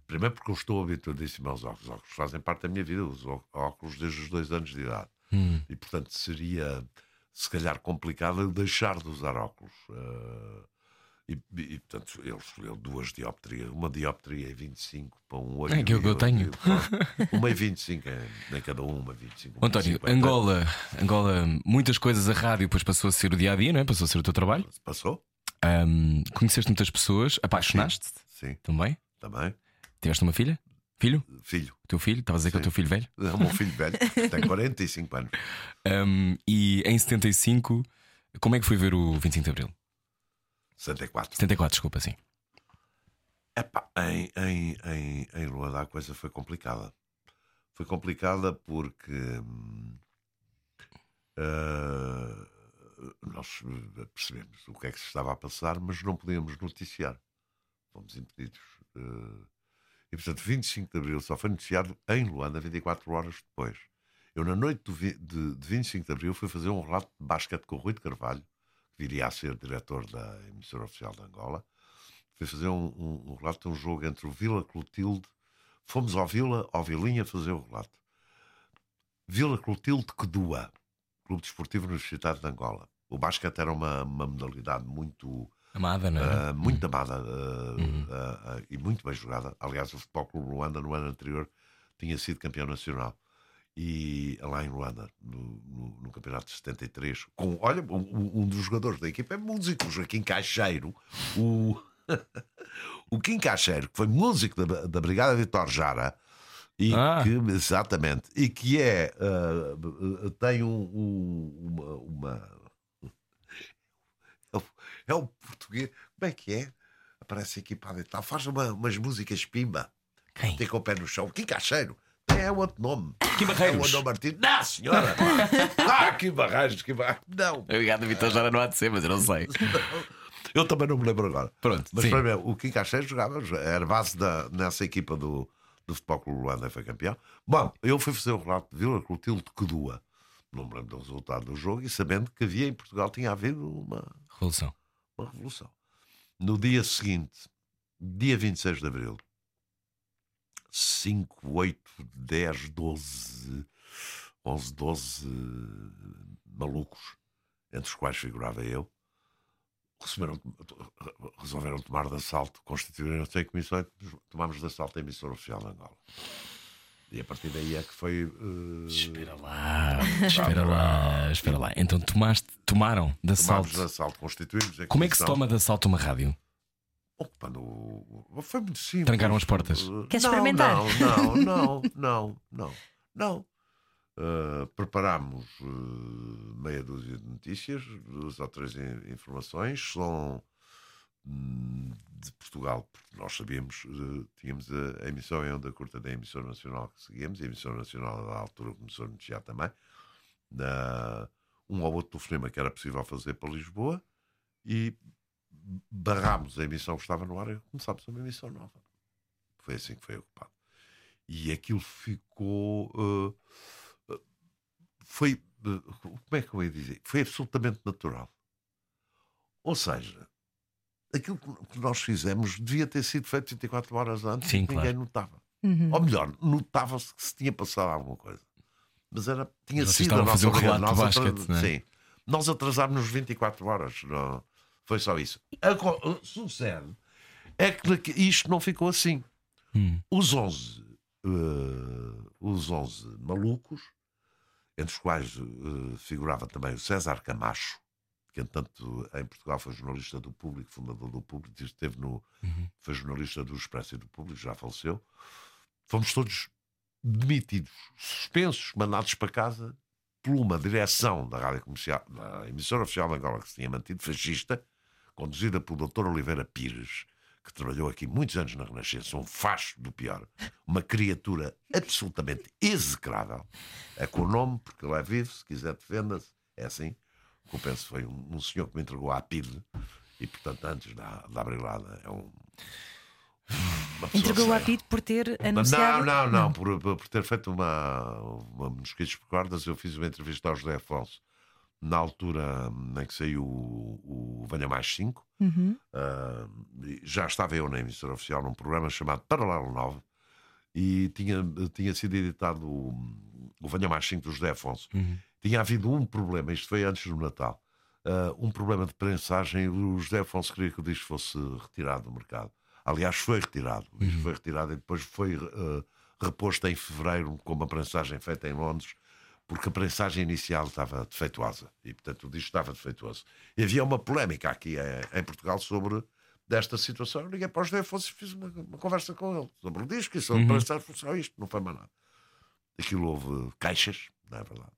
Primeiro porque eu estou habituadíssimo aos óculos. Os óculos fazem parte da minha vida, ó- óculos desde os dois anos de idade. Hum. E portanto seria se calhar complicado eu deixar de usar óculos. Eh, e, e, portanto ele escolheu duas dioptrias, uma dioptria é 25 para um olho. É que eu tenho. Uma é 25, é, nem cada um, uma 25. uma António, 50. Angola, Angola, muitas coisas, a rádio depois passou a ser o dia a dia, não é? Passou a ser o teu trabalho. Passou? Ahm, conheceste muitas pessoas, apaixonaste-te Sim, também. também. Tiveste uma filha? Filho? Filho. O teu filho? Estavas a dizer que é o teu filho velho? É o meu filho velho, tem 45 anos. Ahm, e em 75, como é que foi ver o 25 de Abril? 64. 74, desculpa, sim. Epá, em, em, em, em Luanda a coisa foi complicada. Foi complicada porque hum, ah, nós percebemos o que é que se estava a passar, mas não podíamos noticiar. Fomos impedidos. eh, e portanto, 25 de Abril só foi noticiado em Luanda 24 horas depois. Eu, na noite vi- de, de 25 de Abril, fui fazer um relato de basquete com o Rui de Carvalho, que viria a ser diretor da emissora oficial de Angola fui fazer um, um, um relato de um jogo entre o Vila Clotilde. Fomos ao Vila, ao Vilinha, fazer o relato. Vila Clotilde Quedua, Clube Desportivo Universitário de Angola. O basquete era uma, uma modalidade muito, Amada, não é? ah, muito amada ah, ah, ah, e muito bem jogada. Aliás, o Futebol Clube Luanda, no ano anterior, tinha sido campeão nacional. e lá em Luanda, no, no, no campeonato de 73, com, olha, um, um dos jogadores da equipa é músico, o Joaquim Caixeiro, o, o Kim Caixeiro, que foi músico da, da Brigada Vitor Jara, e Ah. que, exatamente, e que é, tem um, um- uma, uma- é o- é o português, como é que é? Aparece equipado e tal, faz uma- umas músicas pimba, Quem? tem com o pé no chão, Kim Caixeiro. É outro nome. Kim É o Barreiros. Andão Martins. Não, senhora! ah, que barreiros, que barreiros. Não. Obrigado, Vitor Jara, não há de ser, mas eu não sei. Eu também não me lembro agora. Pronto, Mas sim. para mim, o Kim Caixeiro jogava, era base da, nessa equipa do, do Futebol Clube Luanda foi campeão. Bom, eu fui fazer o relato de Vila Clotilde de Codua. Não me lembro do resultado do jogo e sabendo que havia em Portugal tinha havido uma, Revolução. Uma revolução. No dia seguinte, dia 26 de Abril, 5, 8, 10, 12, 11, 12 malucos, entre os quais figurava eu, resolveram tomar de assalto, constituíram-se em comissão e tomámos de assalto a emissora oficial de Angola. E a partir daí é que foi. eh, Espera lá, espera lá, espera lá. Então tomaste, tomaram de tomámos de assalto. assalto, constituímos Como é que se toma de assalto uma rádio? Ocupando Foi muito simples. Trancaram as portas. Uh, Queres não, experimentar? Não, não, não, não, não. não. Uh, preparámos uh, meia dúzia de notícias, duas ou três in- informações. São de Portugal, porque nós sabíamos, uh, tínhamos a, emissão em onda curta da emissora nacional que seguíamos, e a emissora nacional da altura começou a anunciar também. Na, um ou outro telefonema que era possível fazer para Lisboa e barrámos a emissão que estava no ar e começámos uma emissão nova. Foi assim que foi ocupado. E aquilo ficou. eh, eh, foi. eh, como é que eu ia dizer? Foi absolutamente natural. Ou seja, aquilo que nós fizemos devia ter sido feito 24 horas antes Sim, e ninguém claro. notava. Uhum. Ou melhor, notava-se que se tinha passado alguma coisa. Mas era, tinha Vocês sido a a fazer nossa o obrigação. de Nós basquete, não é? Sim. Nós atrasámos-nos 24 horas. Não, foi só isso. Agora, sucede é que isto não ficou assim. Hum. Os 11, eh, os 11 malucos, entre os quais eh, figurava também o César Camacho, que entanto em Portugal foi jornalista do Público, fundador do Público, esteve no, foi jornalista do Expresso e do Público, já faleceu. Fomos todos demitidos, suspensos, mandados para casa por uma direção da rádio comercial, da emissora oficial de Angola que se tinha mantido fascista, conduzida pelo Dr. Oliveira Pires, que trabalhou aqui muitos anos na Renascença, um facho do pior, uma criatura absolutamente execrável. É com o nome, porque ele é vivo, se quiser defenda-se, é assim. O que eu penso foi um, um senhor que me entregou à PIDE e, portanto, antes da, da Abrilada, é um. Entregou séria. apito por ter Não, anunciado. não, não, Por, por- por ter feito uma, uma Mosquitos por Cordas, eu fiz uma entrevista ao José Afonso na altura em que saiu o, o Venha Mais 5. Uhum. E já estava eu na emissora oficial num programa chamado Paralelo 9 e tinha, tinha sido editado o, o Venha Mais 5 do José Afonso. Tinha havido um problema, isto foi antes do Natal, ah, um problema de prensagem. O José Afonso queria que o disco fosse retirado do mercado. Aliás, foi retirado. O disco foi retirado e depois foi ah, reposto em fevereiro com uma prensagem feita em Londres porque a prensagem inicial estava defeituosa e, portanto, o disco estava defeituoso. E havia uma polémica aqui eh, em Portugal sobre desta situação. Eu liguei para o José Afonso e fiz uma, uma conversa com ele sobre o disco e sobre a prensagem. Só isto, não foi mais nada. Aquilo houve caixas, não é verdade?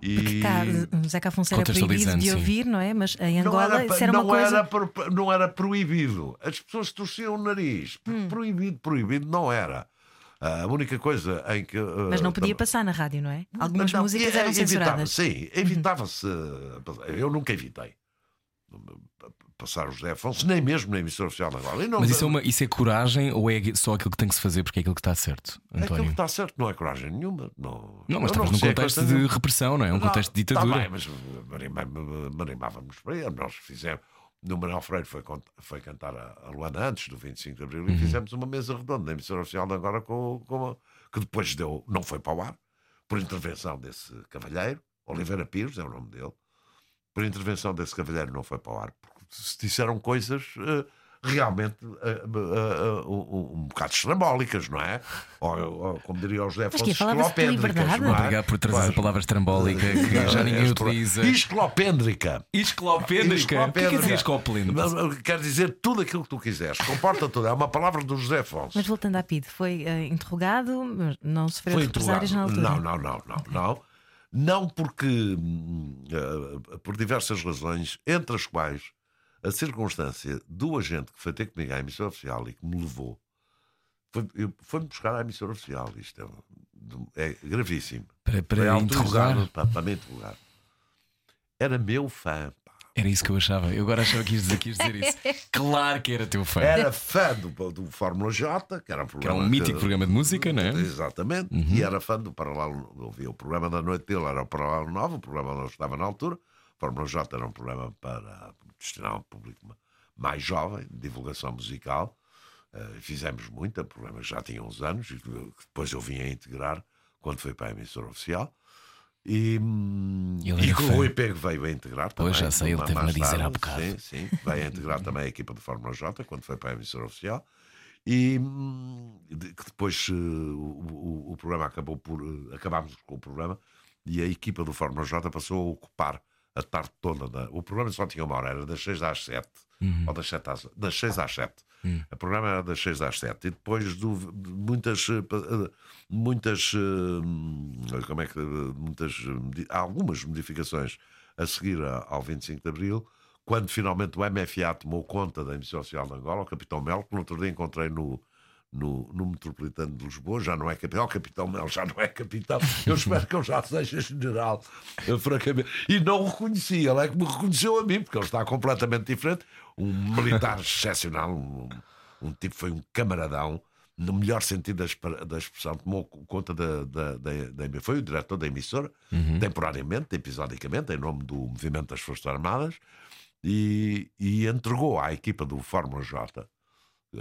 E Porque cá, o Zeca Afonso era proibido Contextualizando, de sim. ouvir, não é? Mas em não Angola era, isso era uma não, coisa. era pro- não era proibido. As pessoas torciam o nariz. Hum. Proibido, proibido não era. A única coisa em que. Mas não podia passar na rádio, não é? Algumas Não, músicas eram evitava- censuradas. Sim, evitava-se. Eu nunca evitei passar o José Afonso, nem mesmo na emissora oficial da. E não- Mas isso é, uma, isso é coragem ou é só aquilo que tem que se fazer porque é aquilo que está certo, Aquilo que António? está certo não é coragem nenhuma. Não, Não, mas eu estavas num contexto de repressão, não é? Um Não, contexto de tá ditadura. bem, mas marimávamos para ele. Nós fizemos. No Manuel Freire foi, foi cantar a, Luana antes do 25 de Abril e fizemos uma mesa redonda na emissora oficial de Angola com, com a- que depois deu, não foi para o ar, por intervenção desse cavalheiro, Oliveira Pires é o nome dele, por intervenção desse cavalheiro não foi para o ar, porque se disseram coisas eh, realmente ah, ah, ah, um, um bocado estrambólicas, não é? Ou, ou, como diria o José esclopéndricas, liberdade? não é? Obrigado por trazer Pois. a palavra estrambólica que já ninguém É, utiliza. Esclopéndrica. Esclopêndrica. O que é dizer esclopêndrica? Quer dizer tudo aquilo que tu quiseres. Comporta tudo. É uma palavra do José Afonso. Mas voltando à PID, foi eh, interrogado, não sofreu represárias na altura. Não, não, não, não, não. Não porque, hum, eh, por diversas razões, entre as quais a circunstância do agente que foi ter comigo à emissora oficial e que me levou foi- foi-me buscar à emissora oficial. Isto é, é gravíssimo. Para, Foi para interrogar. para, para me interrogar. Era meu fã. Era isso que eu achava. Eu agora achava que ias dizer, quis dizer isso. Claro que era teu fã. Era fã do, do Fórmula J, que era um Que programa. era um mítico que- programa de música, não é? Exatamente. E era fã do Paralelo. Ouvia o programa da noite dele, era o Paralelo 9, o programa eu estava na altura. O Fórmula J era um programa para destinar um público ma- mais jovem, de divulgação musical. Eh, fizemos muito, o programa já tinha uns anos, e que depois eu vim a integrar quando foi para a emissora oficial. E, hum, e que o. Rui Pego veio a integrar também. Pois, já sei, ele teve-me a dizer há bocado. Sim, sim, veio a integrar também a equipa de Fórmula J quando foi para a emissora oficial. E hum, que depois eh, o, o- programa acabou por. eh, acabámos com o programa e a equipa do Fórmula J passou a ocupar a tarde toda. Da, o programa só tinha uma hora, era das 6 às 7. Ou das, 7 às, das 6 às 7. O programa era das 6 às 7. E depois de muitas. eh, eh, muitas. eh, como é que. muitas. algumas modificações a seguir ao 25 de Abril. Quando finalmente o MFA tomou conta da emissão social de Angola, o Capitão Melo, que no outro dia encontrei no, no, no Metropolitano de Lisboa, já não é capitão, o Capitão Melo já não é capitão, eu espero que ele já seja general, francamente. E não o reconheci, ele é que me reconheceu a mim, porque ele está completamente diferente. Um militar excepcional, um, um tipo, foi um camaradão, no melhor sentido da, exp- da expressão, tomou conta da, da, da, da- Foi o diretor da emissora, temporariamente, episodicamente, em nome do Movimento das Forças Armadas, e, e entregou à equipa do Fórmula J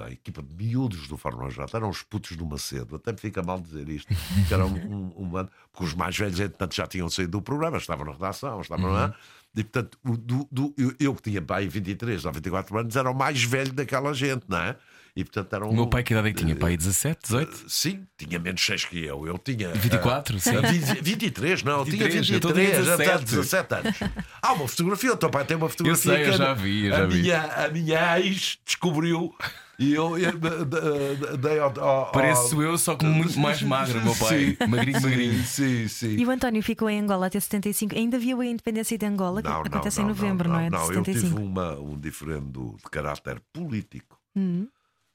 a equipa de miúdos do Fórmula J eram os putos do Macedo, até me fica mal dizer isto, que era um, um, um bando- porque os mais velhos, entretanto, já tinham saído do programa, estavam na redação, estavam lá, e portanto, o do, do- eu, eu que tinha pai 23 ou 24 anos, era o mais velho daquela gente, não é? E portanto era um. O meu pai, que idade é que tinha? Pai, 17, 18? Sim, tinha menos 6 que eu. Eu tinha. 24, ah, sim. ah, 20 23, não, 23, tinha eu tô 23, com até 17. 17 anos. Há uma fotografia, o teu pai tem uma fotografia. sei, eu já a- vi, eu a já vi. Minha, a minha ex descobriu e eu, eu de- de- dei ao. ao- Pareço ao- eu, só que muito mais magro, o meu pai. Sim, Magrinho, magrinho. Sim, sim. E o António ficou em Angola até 75. Ainda viu a independência de Angola, que acontece em novembro, não, é? De Não, eu 75. tive uma, um diferendo de caráter político Hum.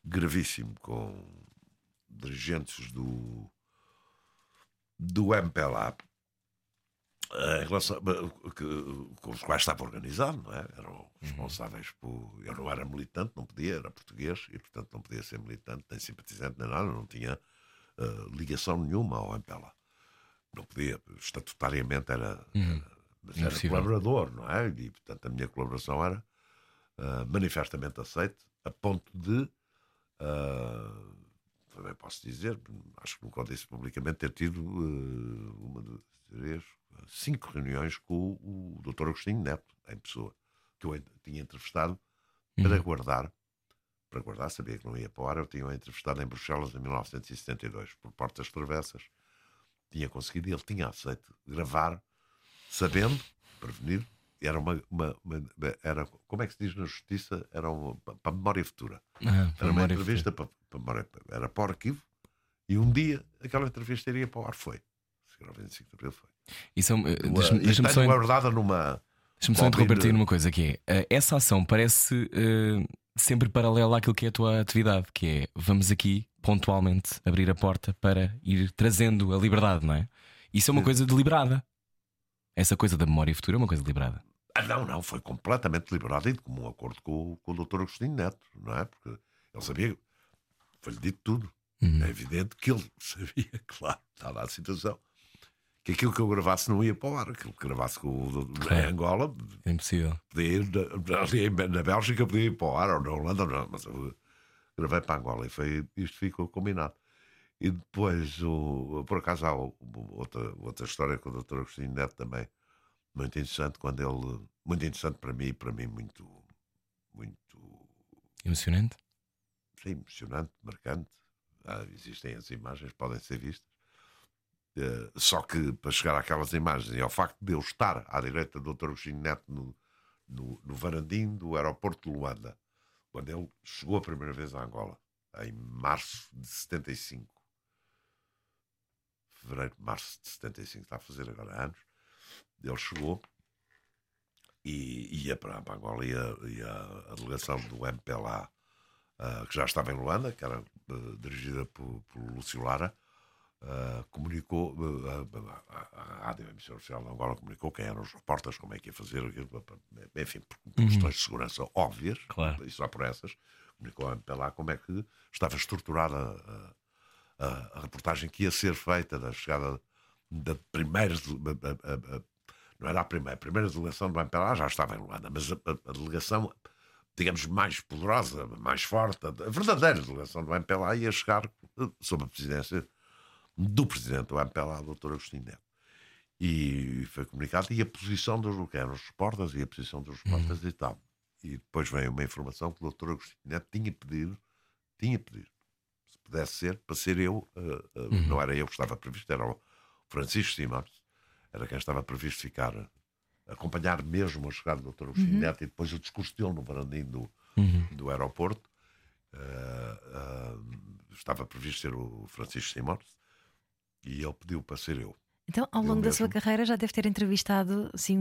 gravíssimo com dirigentes do do MPLA eh, em relação, eh, que- com os quais estava organizado, não é? Eram responsáveis por. Eu não era militante, não podia, era português e, portanto, não podia ser militante, nem simpatizante, nem nada, não tinha eh, ligação nenhuma ao MPLA. Não podia, estatutariamente era. era- mas era Impossível. colaborador, não é? E, portanto, a minha colaboração era eh, manifestamente aceite, a ponto de. eh, também posso dizer, acho que nunca disse publicamente, ter tido uma, duas, três, cinco reuniões com o, o Dr. Agostinho Neto, em pessoa, que eu tinha entrevistado para guardar. Para guardar, sabia que não ia para o ar, eu tinha entrevistado em Bruxelas em 1972, por portas travessas. Tinha conseguido e ele tinha aceito gravar, sabendo, prevenido, era uma, uma- uma- era, como é que se diz na justiça? Era uma, para a memória futura. Ah, Era uma entrevista para, para, era para o arquivo e um dia aquela entrevista iria para o ar. Foi. Se era o 25 de Abril, foi. Isso é um- eh, Uh, Deixa-me e deixa-me só, guardada numa. Deixa-me só interromper-te aí numa coisa que é eh, essa ação parece eh, sempre paralela àquilo que é a tua atividade, que é vamos aqui pontualmente abrir a porta para ir trazendo a liberdade, não é? Isso é uma coisa deliberada. Essa coisa da memória futura é uma coisa deliberada. Ah, não, não, foi completamente liberado e de comum acordo com, o- com o Dr. Agostinho Neto, não é? Porque ele sabia, foi-lhe dito tudo. Uhum. É evidente que ele sabia, claro, estava a situação, que aquilo que eu gravasse não ia para o ar, aquilo que gravasse com o, em Claro. Angola É impossível. podia ir na, na Bélgica, podia ir para o ar, ou na Holanda, não, mas eu gravei para Angola e foi, isto ficou combinado. E depois, o, por acaso, há outra, outra história com o Dr. Agostinho Neto também, muito interessante, quando ele, muito interessante para mim e para mim muito, muito Emocionante. Sim, emocionante, marcante. Ah, existem as imagens, podem ser vistas. Eh, só que para chegar àquelas imagens e ao facto de eu estar à direita do Dr. Agostinho Neto no, no, no varandim do aeroporto de Luanda, quando ele chegou a primeira vez a Angola, em março de 75. Fevereiro, março de 75, está a fazer agora anos. Ele chegou e ia para, Angola e, a, e a- delegação do MPLA, ah, que já estava em Luanda, que era ah, dirigida por, por Lúcio Lara, ah, comunicou, ah, a, a, a rádio, a emissora oficial de Angola comunicou quem eram os repórteres, como é que ia fazer, enfim, por, por questões de segurança óbvias, Claro. e só por essas, comunicou ao MPLA como é que estava estruturada a, a- a reportagem que ia ser feita da chegada da primeira. a- a- a- não era a primeira, a primeira delegação do MPLA já estava em Luanda, mas a, a- a delegação, digamos, mais poderosa, mais forte, a verdadeira delegação do MPLA ia chegar eh, sob a presidência do presidente do MPLA, Dr. Agostinho Neto. E foi comunicado, e a posição dos eram os repórteres, e a posição dos repórteres e tal. E depois veio uma informação que o Dr. Agostinho Neto tinha pedido, tinha pedido, se pudesse ser, para ser eu, eh, eh, não era eu que estava previsto, era o Francisco Simões, era quem estava previsto ficar, acompanhar mesmo a chegada do Dr. Agostinho Neto e depois o discurso dele no varandim do, do aeroporto. Eh, eh, estava previsto ser o Francisco Simões e ele pediu para ser eu. Então, ao Eu longo da mesmo. sua carreira, já deve ter entrevistado assim,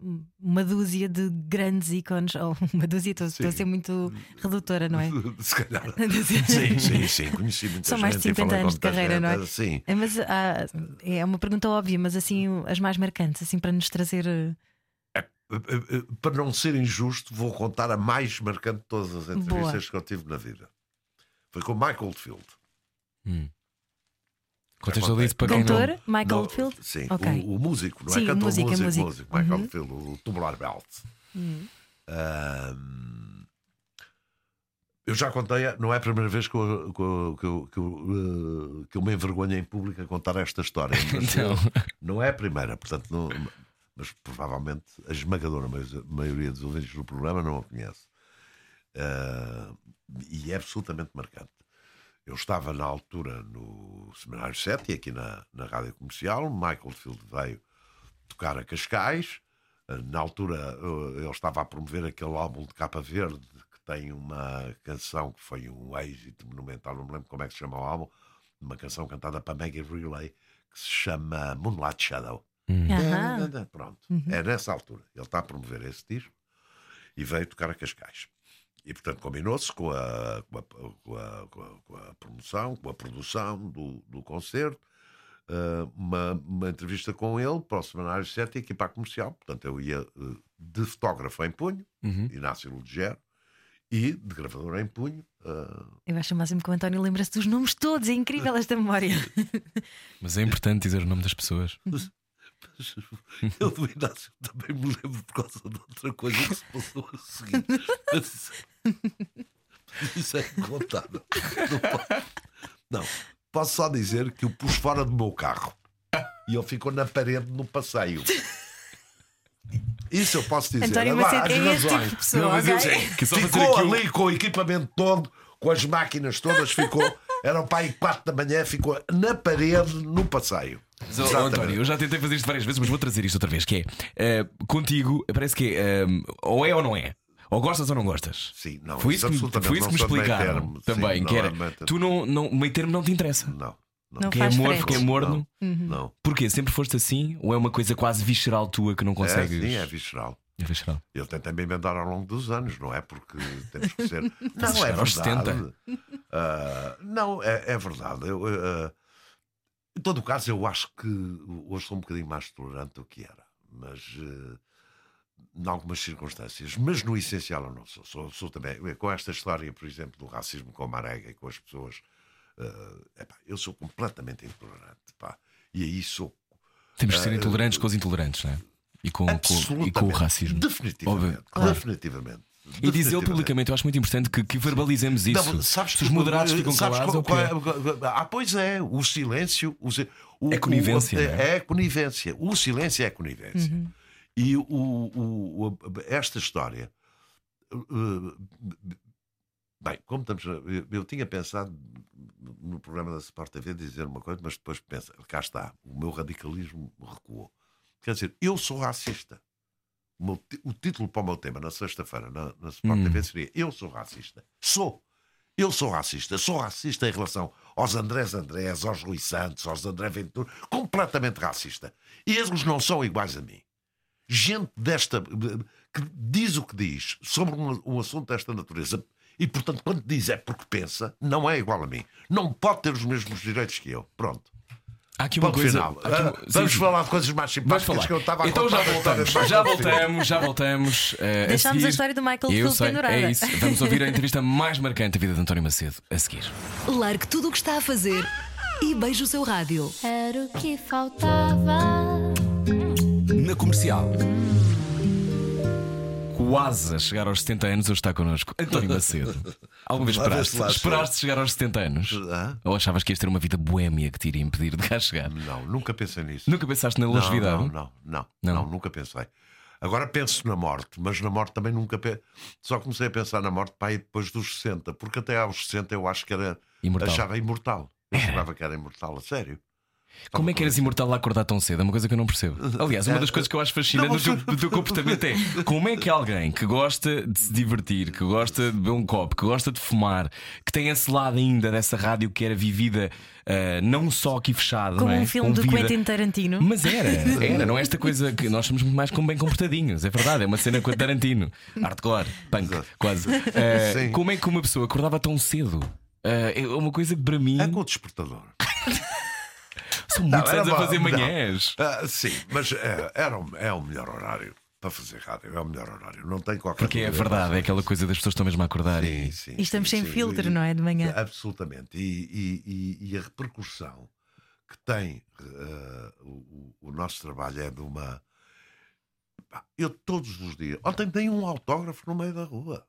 um- uma dúzia de grandes ícones, ou uma dúzia, estou estou a ser muito redutora, não é? Se calhar. sim, sim, sim. Conheci muita São gente. mais de e 50 falei com anos de carreira, não é? gente, Sim. É, mas ah, é uma pergunta óbvia, mas assim, as mais marcantes, assim, para nos trazer. eh, Eh, eh, eh, Para não ser injusto, vou contar a mais marcante de todas as entrevistas Boa. que eu tive na vida. Foi com Michael Oldfield. Contas contei. ali para quem Cantor, não. Michael Não, Oldfield? Sim, Ok. o, o músico, não Sim, é cantor, música, músico, músico. músico. Michael Uhum. Oldfield, o Tubular Belt. Ahm, eu já contei, não é a primeira vez que eu, que eu, que eu, que eu, eh, me envergonho em público a contar esta história. Mas, Não. não é a primeira, portanto, não- mas provavelmente a esmagadora mai- maioria dos ouvintes do programa não a conhece. Ah, e é absolutamente marcante. Eu estava na altura no Seminário 7, aqui na, na rádio comercial. Michael Field veio tocar a Cascais. Ah, Na altura eh, ele estava a promover aquele álbum de capa verde que tem uma canção que foi um êxito monumental, não me lembro como é que se chama o álbum, uma canção cantada para Maggie Relay que se chama Moonlight Shadow. Aham. Pronto, é nessa altura. Ele está a promover esse disco e veio tocar a Cascais. E portanto combinou-se com a, com, a, com, a, com, a, promoção, com a produção do, do concerto, eh, uma, uma entrevista com ele para o Semanário 7 e equipa comercial. Portanto, eu ia eh, de fotógrafo em punho, Inácio Lugero, e de gravador em punho. eh, Eu acho o máximo que o António lembra-se dos nomes todos, é incrível esta memória. Mas é importante dizer o nome das pessoas. Eu do Inácio também me lembro por causa de outra coisa que se passou a seguir. Mas isso- Isso é contável. Não, posso- não, posso só dizer que o pus fora do meu carro e ele ficou na parede no passeio. Isso eu posso dizer. António Agora, Macedo as é tipo razões. de pessoa, Não, mas eu ok? sei que só fazer Ficou aqui ali com o equipamento todo, com as máquinas todas, ficou. Era o pai 4 da manhã, ficou na parede no passeio. Exatamente. António, eu já tentei fazer isto várias vezes, mas vou trazer isto outra vez: que é eh, contigo, parece que é eh, ou é ou não é. Ou gostas ou não gostas. Sim, não, foi isso isso, que, foi isso que me explicaram termo. Sim, também. não que é era, tu não, não, meio termo não te interessa. Não, não. Não Que é frente. porque é morno. Não. Porquê? Sempre foste assim? Ou é uma coisa quase visceral tua que não É, consegues? sim, é visceral. É visceral. Eu tentei me inventar ao longo dos anos, não é? Porque temos que ser. Não, é verdade. Ah, não, é, é verdade. Eu, ah, em todo o caso, eu acho que hoje sou um bocadinho mais tolerante do que era. Mas. ah, em algumas circunstâncias, mas no essencial eu não sou. Sou, sou também, com esta história, por exemplo, do racismo com a Marega e com as pessoas, ah, epá, eu sou completamente intolerante. Pá. E aí sou Temos que ser intolerantes com os intolerantes, não é? E com, com- e com o racismo. Definitivamente. Óbvio, claro. Definitivamente. E dizê-lo Definitivamente. publicamente, eu acho muito importante que, que verbalizemos isso. Não, sabes Se os que- moderados ficam sabes calados, qual- é o qual quê? é- Ah, pois é, o silêncio. O, o- É conivência, o- é? é conivência. O silêncio é conivência. Uhum. E o, o- o- esta história. uh, Bem, como estamos. Eu, eu tinha pensado no programa da Sport TV dizer uma coisa, mas depois pensa, cá está, o meu radicalismo recuou. Quer dizer, eu sou racista. O, título para o meu tema na sexta-feira na, na Sport Hum. TV seria Eu sou racista. Sou. Eu sou racista. Sou racista em relação aos Andrés Andrés, aos Rui Santos, aos André Ventura. Completamente racista. E eles não são iguais a mim. Gente desta. que diz o que diz sobre um, um assunto desta natureza. E, portanto, quando diz é porque pensa, não é igual a mim. Não pode ter os mesmos direitos que eu. Pronto. Há aqui uma Ponto coisa. final. aqui uma- Ah, sim, vamos sim. falar de coisas mais Vamos simpáticas falar. que eu estava a então já voltamos, já voltamos, já voltamos. a Deixámos a seguir. história do Michael Eu sei, pendurada. É isso. Vamos ouvir a entrevista mais marcante da vida de António Macedo a seguir. Largue tudo o que está a fazer e beije o seu rádio. Era o que faltava. Na comercial. Quase a chegar aos 70 anos, hoje está connosco António Macedo. Alguma vez esperaste, lá esperaste chegar aos 70 anos? Hã? Ou achavas que ias ter uma vida boémia que te iria impedir de cá chegar? Não, nunca pensei nisso. Nunca pensaste na longevidade? Não, não, não, Não? não, nunca pensei. Agora penso na morte, mas na morte também nunca pe... Só comecei a pensar na morte aí depois dos 60, porque até aos 60 eu acho que era. Imortal. Achava imortal. Eu achava que era imortal, a sério. Como é que eras imortal lá acordar tão cedo? É uma coisa que eu não percebo. Aliás, uma das coisas que eu acho fascinante do teu, do teu comportamento é como é que alguém que gosta de se divertir, que gosta de beber um copo, que gosta de fumar, que tem esse lado ainda dessa rádio que era vivida ah, não só aqui fechada, Como não é? um filme Com do vida. Quentin Tarantino. Mas era, era, não é esta coisa que nós somos muito mais como bem comportadinhos, é verdade, é uma cena com a Tarantino, hardcore, punk, quase. Ah, Sim. como é que uma pessoa acordava tão cedo? Ah, é uma coisa que para mim É com o despertador. são muitos Não, anos a fazer manhãs. Ah, sim, mas é, era, o- é o melhor horário para fazer rádio. É o melhor horário. Não tem qualquer Porque é verdade, é aquela coisa das pessoas estão mesmo a acordar Sim, e. sim, E estamos sim, sem sim. filtro, E- não é? De manhã. Absolutamente. E, e- e- e a repercussão que tem eh, o, o- nosso trabalho é de uma. Eu todos os dias. Ontem dei um autógrafo no meio da rua.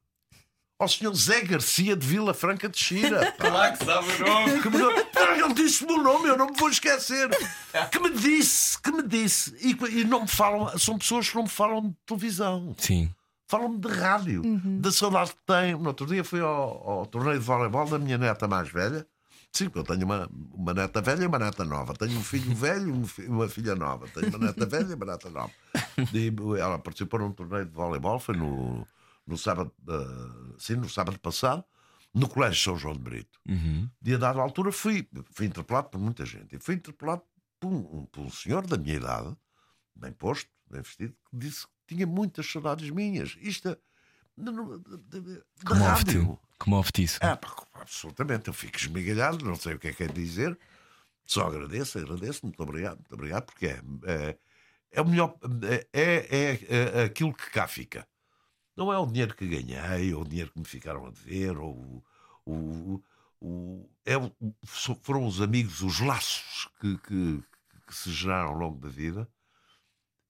Ao senhor Zé Garcia de Vila Franca de Xira. Lá que sabe o nome! Que me... Pá, Ele disse o meu nome, eu não me vou esquecer. Que me disse, que me disse. E, e não me falam, são pessoas que não me falam de televisão. Sim. Falam-me de rádio, da saudade que têm. No outro dia fui ao, ao torneio de voleibol da minha neta mais velha. Sim, porque eu tenho uma, uma neta velha e uma neta nova. Tenho um filho velho e um fi- uma filha nova. Tenho uma neta velha e uma neta nova. E ela participou num torneio de voleibol, foi no, no sábado, eh, sim, no sábado passado, no Colégio São João de Brito. Uhum. E a dada altura fui, fui interpelado por muita gente. E fui interpelado por um, por um senhor da minha idade, bem posto, bem vestido, que disse que tinha muitas saudades minhas. Isto é. Comove-te. Comove-te isso. É, pá, absolutamente. Eu fico esmigalhado, não sei o que é que é dizer. Só agradeço, agradeço, muito obrigado, muito obrigado, porque é, é, é o melhor, é, é, é aquilo que cá fica. Não é o dinheiro que ganhei, ou o dinheiro que me ficaram a dever, ou o. o, é, foram os amigos, os laços que, que, que se geraram ao longo da vida,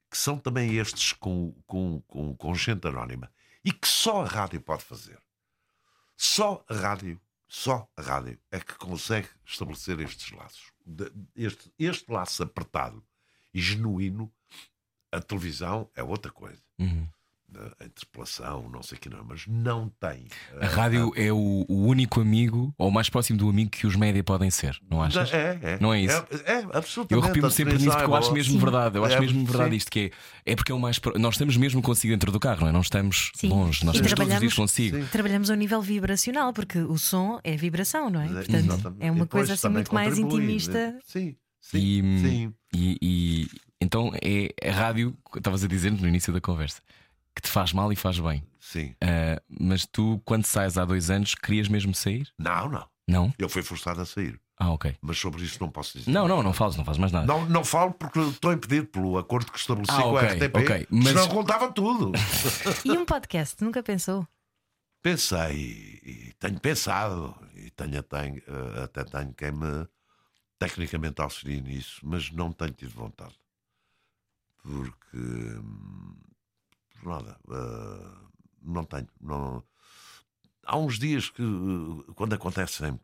que são também estes com, com, com, com gente anónima. E que só a rádio pode fazer. Só a rádio, só a rádio é que consegue estabelecer estes laços. Este, este laço apertado e genuíno, a televisão é outra coisa. Uhum. A interpelação, não sei o que não, mas não tem. A rádio é o, o único amigo, ou o mais próximo do amigo que os média podem ser, não achas? É, é. Não é isso? É, é, absolutamente. Eu A sempre nisso porque é eu acho mesmo verdade. Eu acho É, mesmo verdade sim. isto que é. É porque é o mais. pro- Nós estamos mesmo consigo dentro do carro, não é? Não estamos Sim. longe, nós E estamos todos os dias consigo. Sim. Trabalhamos ao nível vibracional, porque o som é vibração, não é? É, Portanto, exatamente. é uma coisa assim muito mais contribui, intimista. né? Sim, sim, E, sim. e- e- então é a rádio, estavas a dizer no início da conversa, que te faz mal e faz bem. sim. Ah, mas tu, quando sais há dois anos, querias mesmo sair? Não, não. Não? Eu fui forçado a sair. Ah, ok. Mas sobre isso não posso dizer. Não, não, não fales, não fazes mais nada. Não, não falo porque estou impedido pelo acordo que estabeleci Ah, com a RTP. ok, mas- Senão contava tudo. E um podcast, nunca pensou? Pensei e tenho pensado e tenho, tenho, eh, até tenho quem me tecnicamente auxilie nisso, mas não tenho tido vontade. Porque hum, nada, eh, não tenho. Não... Há uns dias que eh, quando acontecem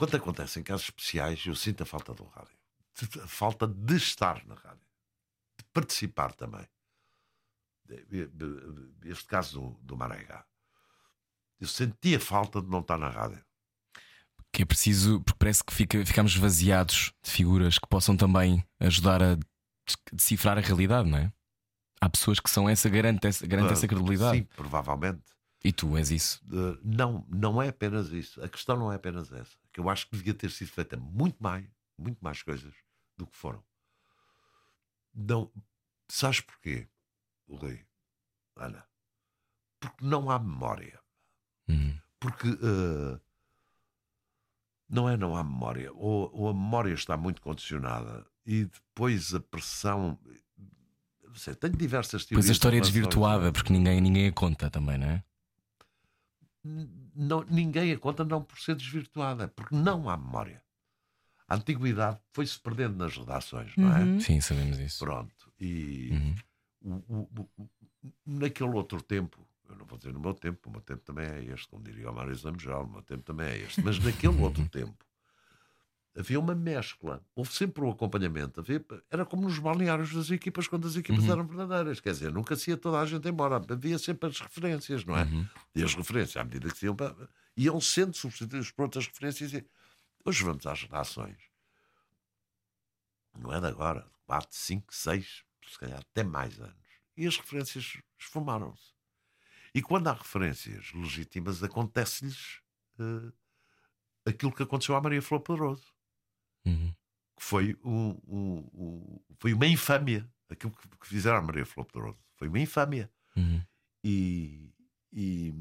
quando acontecem casos especiais, eu sinto a falta do rádio. A falta de estar na rádio. De participar também. Este caso do, do Maragá. Eu sentia falta de não estar na rádio. Que é preciso, porque parece que fica, ficamos vaziados de figuras que possam também ajudar a decifrar a realidade, não é? Há pessoas que são essa, garante essa, garante Ah, essa credibilidade. Sim, provavelmente. E tu és isso. Uh, não, não é apenas isso. A questão não é apenas essa. Que eu acho que devia ter sido feita muito mais, muito mais coisas do que foram. Não, sabes porquê, Rui? Ana? Porque não há memória. Uhum. Porque uh, não é não há memória. Ou, ou a memória está muito condicionada e depois a pressão. Sei, tenho diversas teorias. Pois a história é desvirtuada, porque ninguém, ninguém a conta também, não é? não, ninguém a conta não por ser desvirtuada, porque não há memória. A antiguidade foi-se perdendo nas redações, não é? Uhum. Sim, sabemos isso. Pronto. E Uhum. o- o- o- naquele outro tempo, eu não vou dizer no meu tempo, o meu tempo também é este, como diria o Mário Zamujal, o meu tempo também é este, mas naquele outro tempo havia uma mescla, houve sempre um acompanhamento, havia, era como nos balneários das equipas quando as equipas Uhum. eram verdadeiras, quer dizer, nunca se ia toda a gente embora, havia sempre as referências, não é? Uhum. E as referências, à medida que se iam, iam sendo substituídas por outras referências. E hoje vamos às redações. Não é de agora, 4, 5, 6, se calhar até mais anos. E as referências esfumaram-se. E quando há referências legítimas, acontece-lhes eh, aquilo que aconteceu à Maria Flor Poderoso, Uhum. que foi, um, um- um- foi uma infâmia. Aquilo que, que fizeram à Maria Flor Poderoso foi uma infâmia. Uhum. E, e,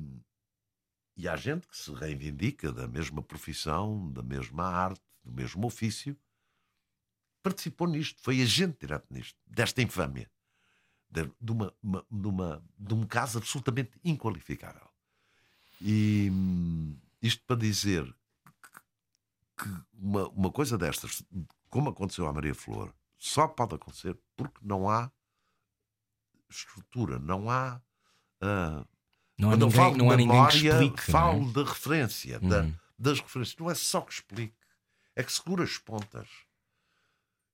e há gente que se reivindica da mesma profissão, da mesma arte, do mesmo ofício, participou nisto, foi agente direto nisto, desta infâmia, de, de uma, uma- de, uma- de um caso absolutamente inqualificável. E hum, isto para dizer que, uma, uma coisa destas, como aconteceu à Maria Flor, só pode acontecer porque não há estrutura, não há. ah, Não há quando eu ninguém, falo não há de ninguém que memória, explique. é? falo de referência, da- Uhum. das referências. Não é só que explique, é que segura as pontas.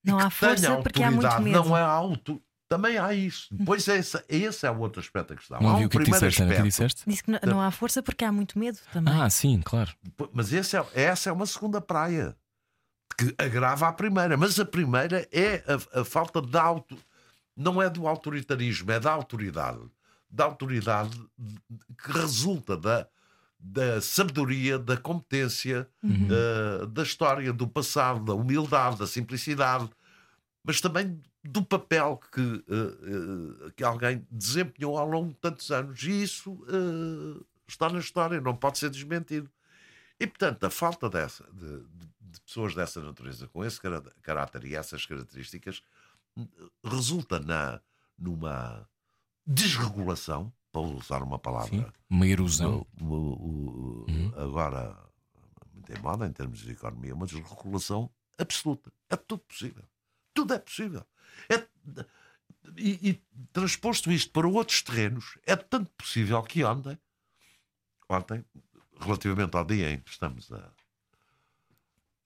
E Não que há força tenha porque há muito autoridade, medo. Não é auto. Também há isso. Depois esse, esse é o outro aspecto da questão. Não ouvi um o que é disseste, Ana? O que aspecto, disseste? Disse que não, não há força porque há muito medo também. Ah, sim, claro. Mas esse é, essa é uma segunda praia que agrava a primeira. Mas a primeira é a, a falta de auto. Não é do autoritarismo, é da autoridade. Da autoridade que resulta da, da sabedoria, da competência, eh, da história, do passado, da humildade, da simplicidade, mas também do papel que, eh, eh, que alguém desempenhou ao longo de tantos anos. E isso eh, está na história, não pode ser desmentido. E, portanto, a falta dessa, de, de- pessoas dessa natureza, com esse caráter e essas características, resulta na, numa desregulação, para usar uma palavra Sim. Uma erosão. o- o- o- agora muito em moda em termos de economia, uma desregulação absoluta. É tudo possível. Tudo é possível. É- e, e transposto isto para outros terrenos, é tanto possível que ontem, ontem, relativamente ao dia em que estamos a,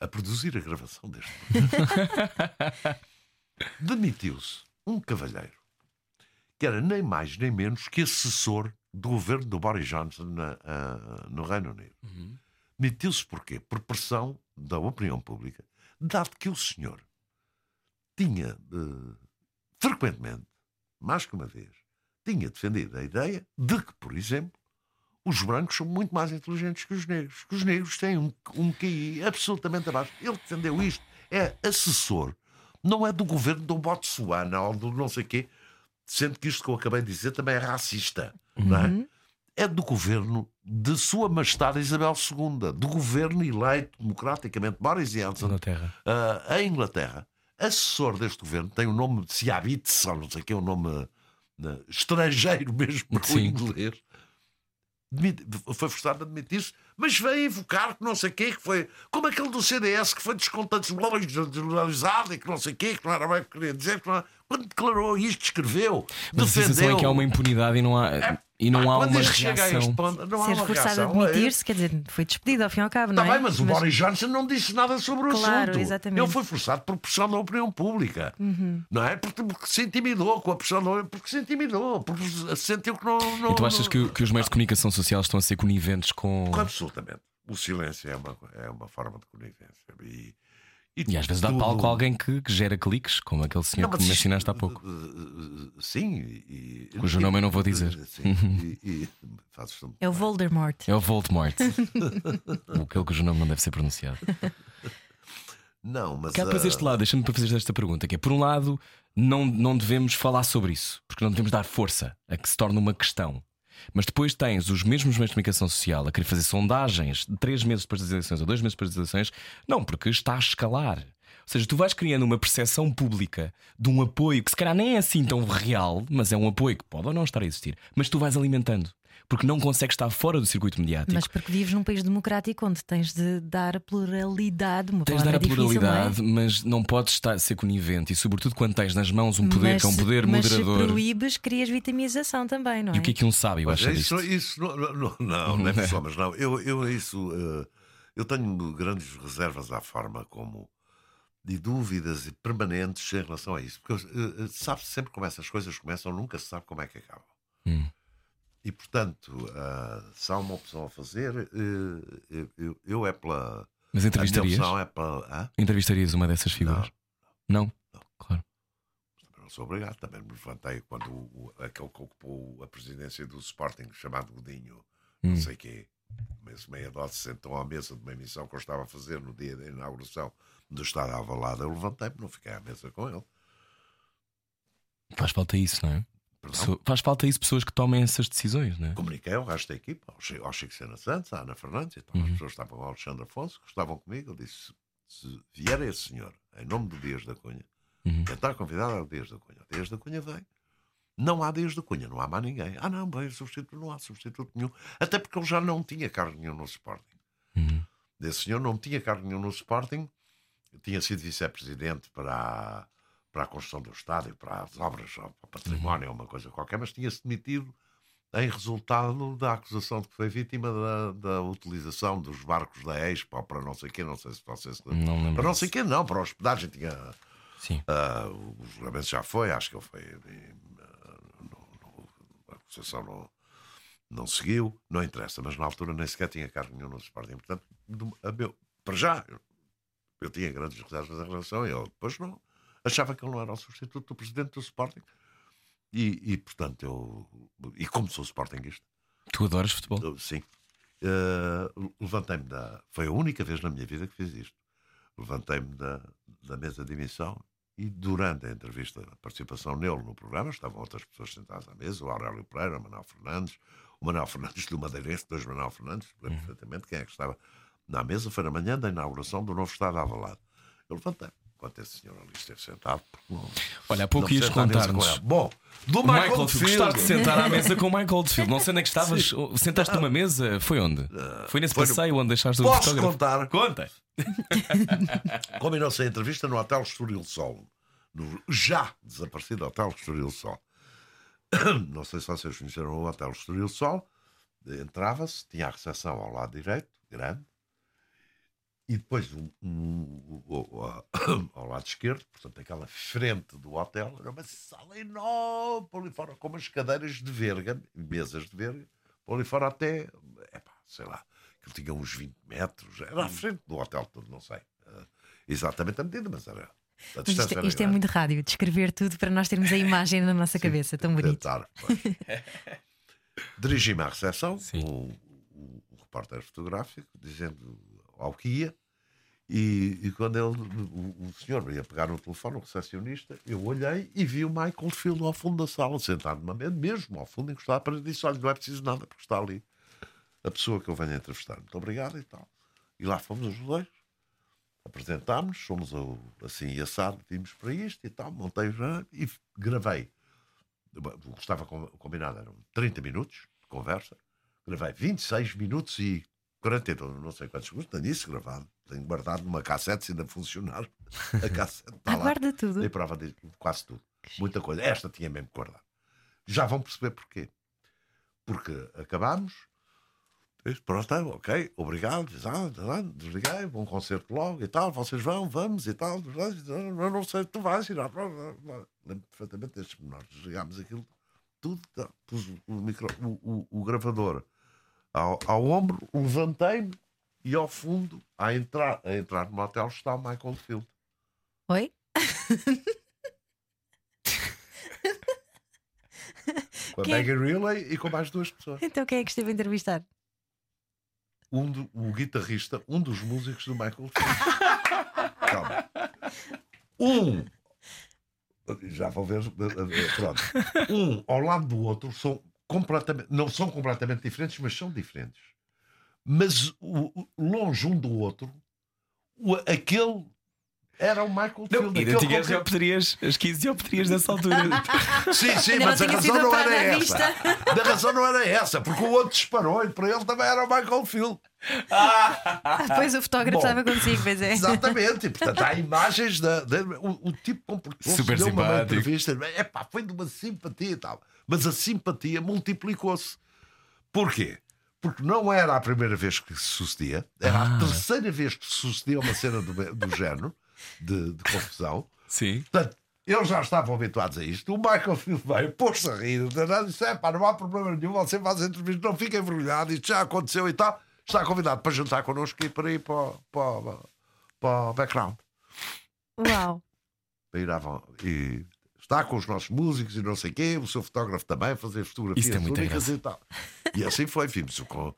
a produzir a gravação deste demitiu-se um cavalheiro que era nem mais nem menos que assessor do governo do Boris Johnson na- ah, no Reino Unido. Demitiu-se porquê? Por pressão da opinião pública, dado que o senhor tinha eh, frequentemente, mais que uma vez, tinha defendido a ideia de que, por exemplo, os brancos são muito mais inteligentes que os negros, que os negros têm um, um QI absolutamente abaixo. Ele defendeu isto. É assessor, não é do governo do Botsuana ou do não sei quê, sendo que isto que eu acabei de dizer também é racista, não é? É do governo de Sua Majestade Isabel II, do governo eleito democraticamente, Boris Johnson, Inglaterra. ah, a Inglaterra. Assessor deste governo tem o nome de Siabitz, ou não sei o que, um nome né, estrangeiro mesmo para o inglês. Foi forçado a demitir-se, Mas veio invocar que não sei o quê, que foi como aquele do CDS que foi descontextualizado e que não sei o quê, que não era bem o que queria dizer. Que não era... Quando declarou isto, escreveu, Mas a sensação defendeu. é que há uma impunidade e não há, e não há uma a reação. ponto, não há Ser uma forçado a reação. admitir-se, quer dizer, foi despedido ao fim e ao cabo, não Está é? bem, mas o Boris Johnson não disse nada sobre o Claro, assunto. exatamente. Ele foi forçado por pressão da opinião pública. Não é? Porque, porque se intimidou com a pressão da porque se intimidou, porque sentiu que não. não E tu achas que, que os meios de comunicação social estão a ser coniventes com. Absolutamente. O silêncio é uma, é uma forma de conivência. E, E às vezes dá tudo- palco a alguém que, que gera cliques, como aquele senhor Não, que me mencionaste há pouco. uh, uh, Sim, e. Cujo nome eu não vou dizer. Sim, e, e fazes É o Voldemort. É o Voldemort. aquele cujo nome não deve ser pronunciado. Não, mas. Cá uh, este lado, deixa-me para fazer esta pergunta: que é, por um lado, não, não devemos falar sobre isso, porque não devemos dar força a que se torne uma questão. Mas depois tens os mesmos meios de comunicação social a querer fazer sondagens três meses depois das eleições ou dois meses depois das eleições, não, porque está a escalar. Ou seja, tu vais criando uma percepção pública de um apoio que se calhar nem é assim tão real, mas é um apoio que pode ou não estar a existir, mas tu vais alimentando, porque não consegues estar fora do circuito mediático. Mas porque vives num país democrático onde tens de dar pluralidade, uma Tens de dar a difícil, pluralidade, não é? mas não podes estar, ser conivente e, sobretudo, quando tens nas mãos um poder mas, que é um poder mas se moderador. proíbes, crias vitimização também, não é? E o que é que um sábio Mas acha isso, disto? isso não, não, não, não, é só, mas não. Eu, eu isso. eh, eu tenho grandes reservas à forma como. de dúvidas e permanentes em relação a isso. Porque eh, eh, sabe-se sempre como essas coisas começam, nunca se sabe como é que acabam. Hum. E portanto, ah, se há uma opção a fazer, eh, eu, eu, eu é pela. Mas A entrevistarias? opção é pela. Entrevistarias uma dessas figuras? Não? Claro. Também não sou obrigado, também me levantei quando o, aquele que ocupou a presidência do Sporting, chamado Godinho, não sei quê, mas meia dose, sentou à mesa de uma emissão que eu estava a fazer no dia da inauguração do Estado Alvalade. Eu levantei-me, não fiquei à mesa com ele. Faz falta isso, não é? Perdão. Faz falta isso, pessoas que tomem essas decisões, não é? Comuniquei ao resto da equipa, ao Chico, ao Chico Sena Santos, à Ana Fernandes, então Uhum. as pessoas estavam com o Alexandre Afonso, que estavam comigo. Eu disse: se vier esse senhor, em nome do Dias da Cunha, Uhum. tentar convidar ao Dias da Cunha. O Dias da Cunha vem. Não há Dias da Cunha, não há mais ninguém. Ah, não, bem, substituto, não há substituto nenhum. Até porque ele já não tinha cargo nenhum no Sporting. Uhum. Esse senhor não tinha cargo nenhum no Sporting, tinha sido vice-presidente para a, para a construção do estádio, para as obras, para o património, Uhum. uma coisa qualquer, mas tinha-se demitido em resultado da acusação de que foi vítima da, da utilização dos barcos da Expo para não sei quê, não sei se vocês. Não Para não sei quê, não, para a hospedagem tinha. Sim. ah, o julgamento já foi, acho que ele foi. eh, não- não- a acusação não, não seguiu, não interessa, mas na altura nem sequer tinha cargo nenhum no Sporting. Portanto, do- meu, para já, eu, eu tinha grandes reservas em relação a ele. Depois não. Achava que ele não era o substituto do presidente do Sporting. E, e, portanto, eu. E como sou Sportingista, Tu adoras futebol? eu- sim. eh, Levantei-me da. Foi a única vez na minha vida que fiz isto. Levantei-me da, da mesa de emissão e durante a entrevista, a participação nele no programa, estavam outras pessoas sentadas à mesa, o Aurélio Pereira, o Manuel Fernandes, o Manuel Fernandes do Madeirense, dois Manuel Fernandes, lembro perfeitamente quem é que estava na mesa, foi na manhã da inauguração do novo estádio Alvalade. Eu levantei enquanto esse senhor ali esteve sentado. não- Olha, há pouco ias contar-nos. ele. Bom, do Michael Michael Oldfield, Field. gostaste de sentar à mesa com o Michael Oldfield. Não sei onde é que estavas. Sentaste numa mesa? Foi onde? Foi nesse foi no- passeio onde deixaste o Posso fotógrafo? contar? Conta! Combinou-se a entrevista no Hotel Estoril Sol, no já desaparecido Hotel Estoril Sol. Não sei se vocês conheceram o Hotel Estoril Sol. Entrava-se, tinha a recepção ao lado direito, grande, e depois um, um- o- o- ao lado esquerdo, portanto, aquela frente do hotel, era uma sala enorme, por ali fora, com umas cadeiras de verga, mesas de verga, por ali fora até, epá, sei lá, que tinha uns 20 metros, era à frente do hotel todo, não sei eh, exatamente a medida, mas era. A Mas distância isto, era isto é muito rádio, descrever tudo para nós termos a imagem na nossa cabeça, tão bonito. Tentar. Dirigi-me à recepção Sim. com o, o repórter fotográfico, dizendo ao que ia. E, e quando ele, o, o senhor ia pegar no telefone, o recepcionista, eu olhei e vi o Michael Field ao fundo da sala, sentado numa mesa, mesmo ao fundo, encostado para disse: Olha, não é preciso nada, porque está ali a pessoa que eu venho entrevistar. Muito obrigado e tal. E lá fomos os dois, apresentámos, fomos ao- assim assado, vimos para isto e tal, montei o e gravei. O que estava com- combinado eram 30 minutos de conversa, gravei 26 minutos e 42, não sei quantos segundos, tenho isso gravado. Tenho guardado numa cassete, se ainda funcionar. A cassete está lá. guarda tudo. Dei prova de quase tudo. Muita coisa. Esta tinha mesmo que guardar. Já vão perceber porquê. Porque acabámos. Diz, Pronto, tá, ok, obrigado. tá Desliguei, bom concerto logo e tal. Vocês vão, vamos e tal. Eu não sei, tu vais ir. blá, blá. Lembro perfeitamente destes menores. Desligámos aquilo tudo. tá, Pus o, micro, o, o- o gravador ao, ao ombro, levantei-me e ao fundo, a entrar, a entrar no hotel, está o Michael Field. Oi? Com a Quem é- Megan Riley e com mais duas pessoas. Então quem é que esteve a entrevistar? Um do- o guitarrista, um dos músicos do Michael Field. Calma. Um. Já vou ver. Pronto. Um ao lado do outro são completamente. Não são completamente diferentes, mas são diferentes. Mas o- o- longe um do outro, o- aquele era o Michael Não, Field. ainda tinhas com as opterias, as 15 opterias dessa altura. Sim, sim, Ainda mas a razão não era essa. A razão não era essa, porque o outro disparou e para ele também era o Michael Field. Ah, depois o fotógrafo Bom. estava consigo, pois é. Exatamente, e portanto há imagens da. da- o, o tipo comportou-se Super deu uma simpático. entrevista, epá, foi de uma simpatia e tal. Mas a simpatia multiplicou-se. Porquê? Porque não era a primeira vez que se sucedia, era Ah. a terceira vez que se sucedia uma cena do, do género, de, de confusão. Sim. Portanto, eles já estavam habituados a isto. O Michael Field veio, pôs-se a rir, e disse: é pá, não há problema nenhum, você faz entrevistas, não fique envergonhado, isto já aconteceu e tal. Está convidado para jantar connosco e para ir para, o- para, o- para o background. Uau. Para ir à van- e está com os nossos músicos e não sei o quê, o seu fotógrafo também, fazer fotografias Isso tem muita únicas graça. e tal. E assim foi, vimos o,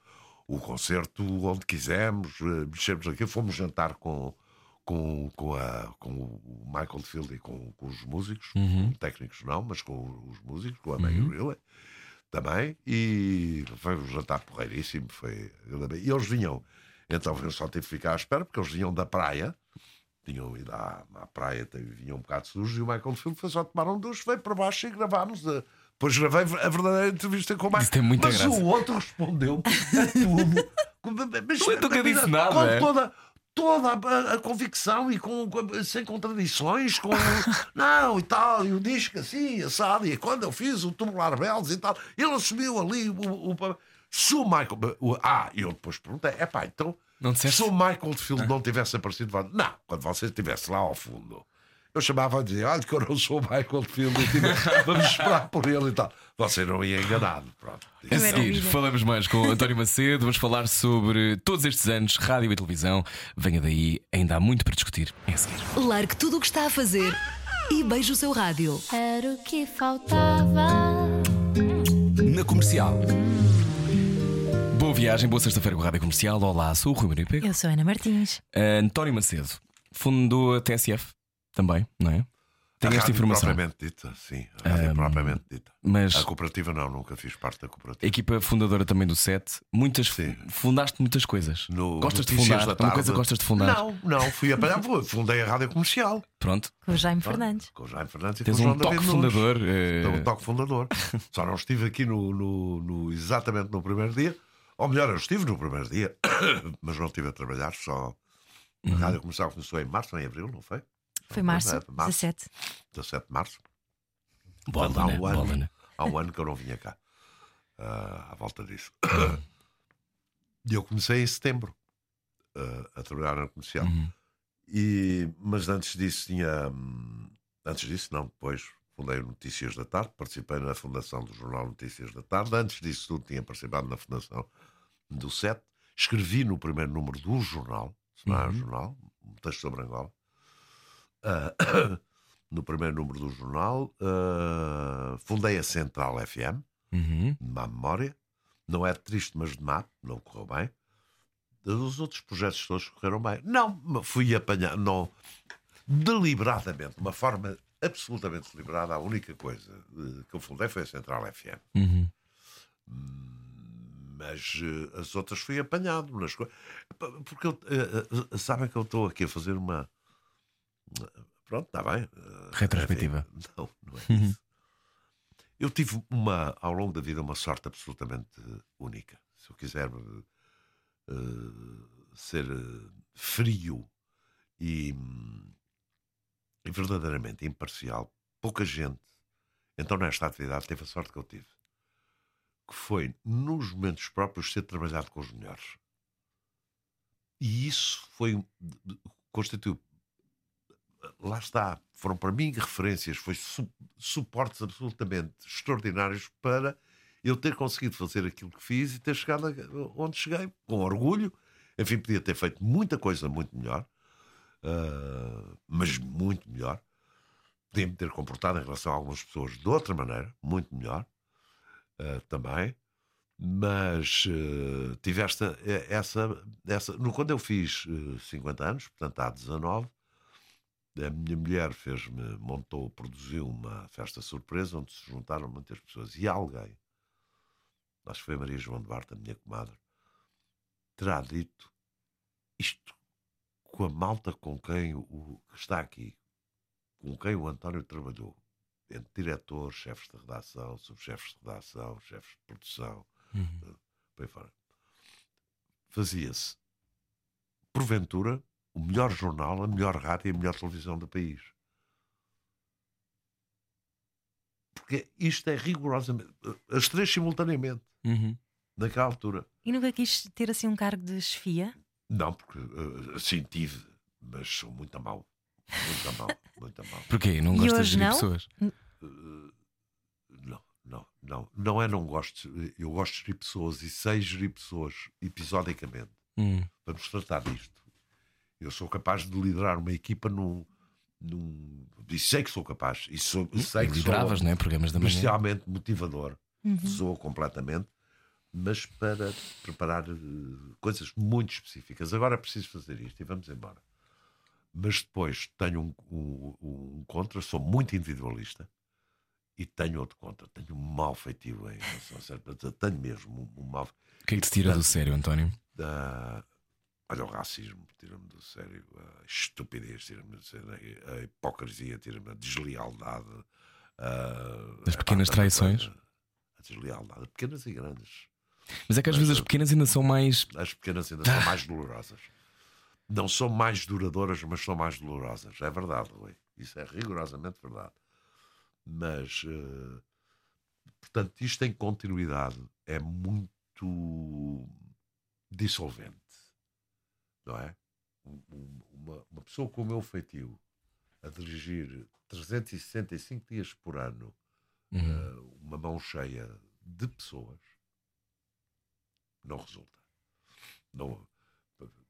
o concerto onde quisemos, eh, mexemos aqui, fomos jantar com, com, com, a, com o Michael Field e com, com os músicos, Uhum. técnicos não, mas com os músicos, com a Megan Riley também, e foi um jantar porreiríssimo. Foi, e eles vinham, então eu só tive que ficar à espera, porque eles vinham da praia, tinham ido à, à praia, vinham um bocado sujos, e o Michael Field foi só tomar um duche, veio para baixo e gravámos. A, depois gravei a verdadeira entrevista com o muita Mas graça. o outro respondeu a tudo. Mas- nunca disse nada, Com é? toda, toda a, a convicção e com, com- sem contradições, com não e tal, e o disco assim, assado, e quando eu fiz o Tubular Bells e tal, ele assumiu ali o. o, se o Michael. o- ah, e eu depois perguntei: é pá, então. Não disseste? Se o Michael Field não tivesse aparecido, não, quando você estivesse lá ao fundo, eu chamava a dizer: olha, que eu não sou o Michael Field, e vamos esperar por ele e tal. Você não ia enganado, pronto. A seguir, falamos mais com António Macedo. Vamos falar sobre todos estes anos, rádio e televisão. Venha daí, ainda há muito para discutir. É a seguir. Largue tudo o que está a fazer e beije o seu rádio. Era o que faltava. Na comercial. Boa viagem, boa sexta-feira com a Rádio Comercial. Olá, sou o Rui Maria Pego. Eu sou Ana Martins. António Macedo fundou a TSF também, não é? Tenho A esta informação. Propriamente dita, sim. A rádio Ahm, propriamente dita. Mas A cooperativa não, nunca fiz parte da cooperativa. equipa fundadora também do SET, muitas Sim. fundaste muitas coisas. No gostas de Notícias fundar? da É uma coisa que gostas de fundar? Não, não, fui apanhado, fui- fundei a rádio comercial. Pronto. Com o Jaime Fernandes. Com o Jaime Fernandes e Tens com o um João toque David Nunes. fundador. eh, Tenho um toque fundador. Só não estive aqui no, no- no- exatamente no primeiro dia. Ou melhor, eu estive no primeiro dia, mas não estive a trabalhar, só. Uhum. A rádio comercial começou em março, em abril, não foi? Foi março, É, março. 17. 17 de março. Bola, Portanto, há né? um ano, Bola, né? há um ano que eu não vinha cá. ah, à volta disso. E eu comecei em setembro ah, a trabalhar na comercial. Uhum. E, mas antes disso tinha. hum, Antes disso, não, depois fundei o Notícias da Tarde, participei na fundação do jornal Notícias da Tarde. Antes disso tudo, tinha participado na fundação do SET. Escrevi no primeiro número do jornal, se não é Uhum. jornal, um texto sobre Angola. Ah, no primeiro número do jornal, ah, fundei a Central FM, Uhum. de má memória. Não é triste, mas de má, não correu bem. Os outros projetos todos correram bem. Não, fui apanhar, não, deliberadamente, de uma forma absolutamente deliberada, a única coisa eh, que eu fundei foi a Central FM. Uhum. Mas eh, as outras fui apanhado nas coisas. Porque eu, eh, sabem que eu estou aqui a fazer uma. Pronto, está bem. Retrospectiva. enfim, Não, não é isso. Eu tive uma, ao longo da vida uma sorte absolutamente única. Se eu quiser, ser frio e, e verdadeiramente imparcial, pouca gente, então nesta atividade, teve a sorte que eu tive. Que foi, nos momentos próprios, ser trabalhado com os melhores. E isso foi. constituiu. Lá está. Foram para mim referências, foi su- suportes absolutamente extraordinários para eu ter conseguido fazer aquilo que fiz e ter chegado onde cheguei, com orgulho. Enfim, podia ter feito muita coisa muito melhor, ah, mas muito melhor. Podia-me ter comportado em relação a algumas pessoas de outra maneira, muito melhor ah, também. Mas eh, tive esta, essa, essa. No, quando eu fiz eh, 50 anos, portanto há 19, a minha mulher fez-me, montou, produziu uma festa surpresa onde se juntaram muitas pessoas. E alguém, acho que foi Maria João de Barta, a minha comadre, terá dito isto com a malta com quem o que está aqui, com quem o António trabalhou, entre diretores, chefes de redação, subchefes de redação, chefes de produção, Uhum. por aí fora. Fazia-se, porventura, o melhor jornal, a melhor rádio e a melhor televisão do país. Porque isto é rigorosamente. As três simultaneamente, Uhum. naquela altura. E nunca quis ter assim um cargo de chefia? Não, porque eh, assim tive, mas sou muito a mal. Muito a mal, muito a mal. Porquê? Não gostas de gerir pessoas? Não, não, não. Não é não gosto. Eu gosto de gerir pessoas e sei gerir pessoas episodicamente. Hum. Vamos tratar disto. Eu sou capaz de liderar uma equipa num. num e sei que sou capaz. E sou, sei que Lideravas, sou não é? Programas da manhã. especialmente motivador. Uhum. Sou completamente. Mas para preparar eh, coisas muito específicas. Agora preciso fazer isto e vamos embora. Mas depois tenho um, um, um contra, sou muito individualista e tenho outro contra. Tenho um mau feitio em relação a certo. Tenho mesmo um, um mau O que é que te tira do sério, António? da. Olha, o racismo tira-me do sério, a estupidez tira-me do sério, a hipocrisia tira-me, a deslealdade. a- As pequenas tanta traições? A deslealdade, pequenas e grandes. Mas é que às vezes as pequenas ainda são mais. As pequenas ainda são mais dolorosas. Não são mais duradouras, mas são mais dolorosas. É verdade, Rui. Isso é rigorosamente verdade. Mas, eh, portanto, isto em continuidade é muito dissolvente. Não é? Um- um- Uma, uma pessoa com o meu feitio a dirigir 365 dias por ano Uhum. eh, uma mão cheia de pessoas não resulta. Não,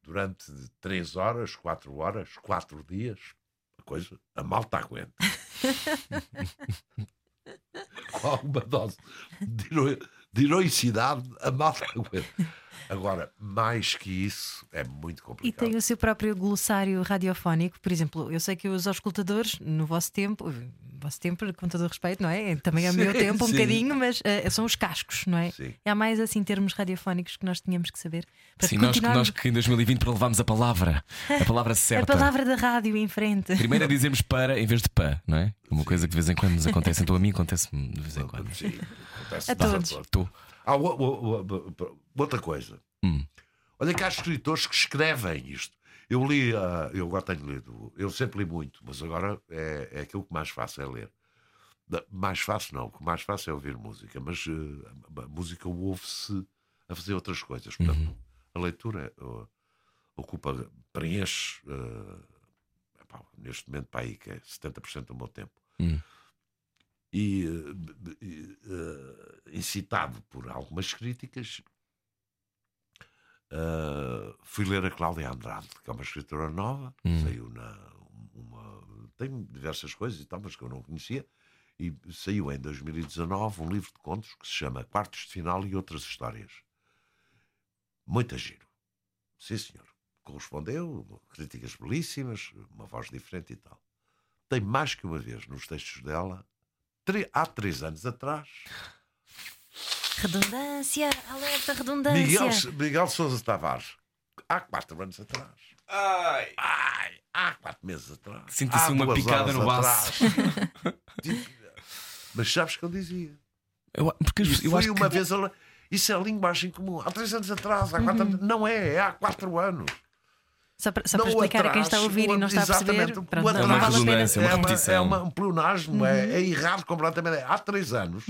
durante três horas, quatro horas, quatro dias, a coisa, a malta aguenta. Com alguma dose de, hero- de heroicidade, a malta aguenta. Agora, mais que isso, é muito E complicado. tem o seu próprio glossário radiofónico, por exemplo, eu sei que os auscultadores, no vosso tempo, no vosso tempo, com todo o respeito, não é? Também é o meu Sim, tempo, um sim. bocadinho, mas eh, são os cascos, não é? Sim. Há mais assim termos radiofónicos que nós tínhamos que saber. Para Sim, nós, que- continuarmos- nós que em 2020 levámos a palavra, a palavra A certa. palavra da rádio em frente. Primeiro é dizermos para em vez de pá, não é? Uma coisa que de vez em quando nos acontece. Então a mim acontece-me de vez em quando. Sim, acontece A todos. pronto. Tu. Há o- o- o- outra coisa. Hum. Olha que há escritores que escrevem isto. Eu li, ah, eu agora tenho lido, eu sempre li muito, mas agora é, é aquilo que mais faço é ler. Mais faço não, o que mais faço é ouvir música, mas eh, a música ouve-se a fazer outras coisas. Portanto, a leitura ocupa, preenche, epá, neste momento, para aí, que é 70% do meu tempo. Hum. E eh, b- eh, incitado por algumas críticas, eh, fui ler a Cláudia Andrade, que é uma escritora nova, Hum. saiu na. Uma, tem diversas coisas e tal, mas que eu não conhecia, e saiu em 2019 um livro de contos que se chama Quartos de Final e Outras Histórias. Muito giro. Sim, senhor. Correspondeu, críticas belíssimas, uma voz diferente e tal. Tem mais que uma vez nos textos dela, há três anos atrás, Redundância, alerta, redundância. Miguel, Miguel Sousa Tavares, há quatro anos atrás. Ai. Ai, há quatro meses atrás. Sinta-se há uma picada no baço. Tipo, Mas sabes que eu dizia? Eu, porque eu fui acho uma que. vez a Isso é linguagem comum. Há três anos atrás, há quatro anos. Não é, é há quatro anos. Só para, só para explicar a quem está a atrás, ouvir e o- não está a perceber, pronto, não, atrás não vale a pena. redundância, é uma é, uma, é uma- um pleonasmo, é, é errado completamente. Há três anos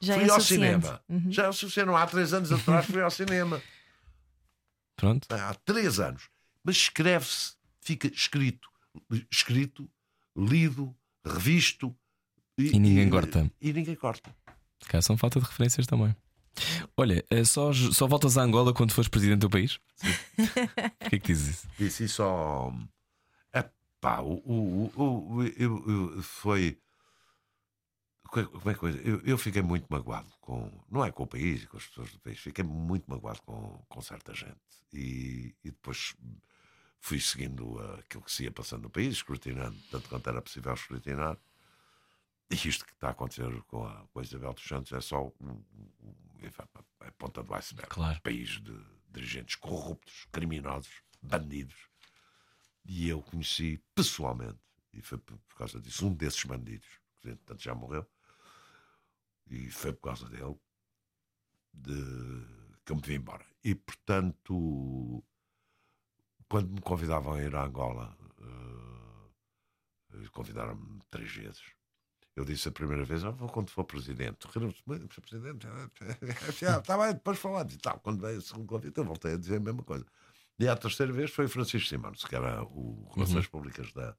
Já fui é ao suficiente. cinema. Já é o suficiente. Não, há três anos atrás fui ao cinema. Pronto. Há três anos. Mas escreve-se, fica escrito, escrito, lido, revisto. E ninguém corta. E ninguém corta. Cá são falta de referências também. Olha, eh, só, só voltas a Angola quando fores presidente do país? O que é que dizes isso? Disse isso ao. Epá, o, o, o, o- eu- eu- foi. co- Como é que coisa? Eu, eu fiquei muito magoado com. Não é com o país e com as pessoas do país, fiquei muito magoado com, com certa gente. E, e depois fui seguindo aquilo que se ia passando no país, escrutinando, tanto quanto era possível escrutinar. E isto que está a acontecer com a, com a Isabel dos Santos é só enfim, a ponta do iceberg. Claro. Um país de dirigentes corruptos, criminosos, bandidos. E eu conheci pessoalmente, e foi por causa disso, um desses bandidos, que entretanto já morreu, e foi por causa dele de, que eu me vim embora. E portanto, quando me convidavam a ir a Angola, eh, convidaram-me três vezes. Eu disse a primeira vez, ah, vou quando for presidente. Riram-se, "Mas, Sr. presidente, está bem, depois falamos e tal. Quando veio o segundo convite, eu voltei a dizer a mesma coisa. E a terceira vez foi Francisco Simões, que era o Relações Públicas da.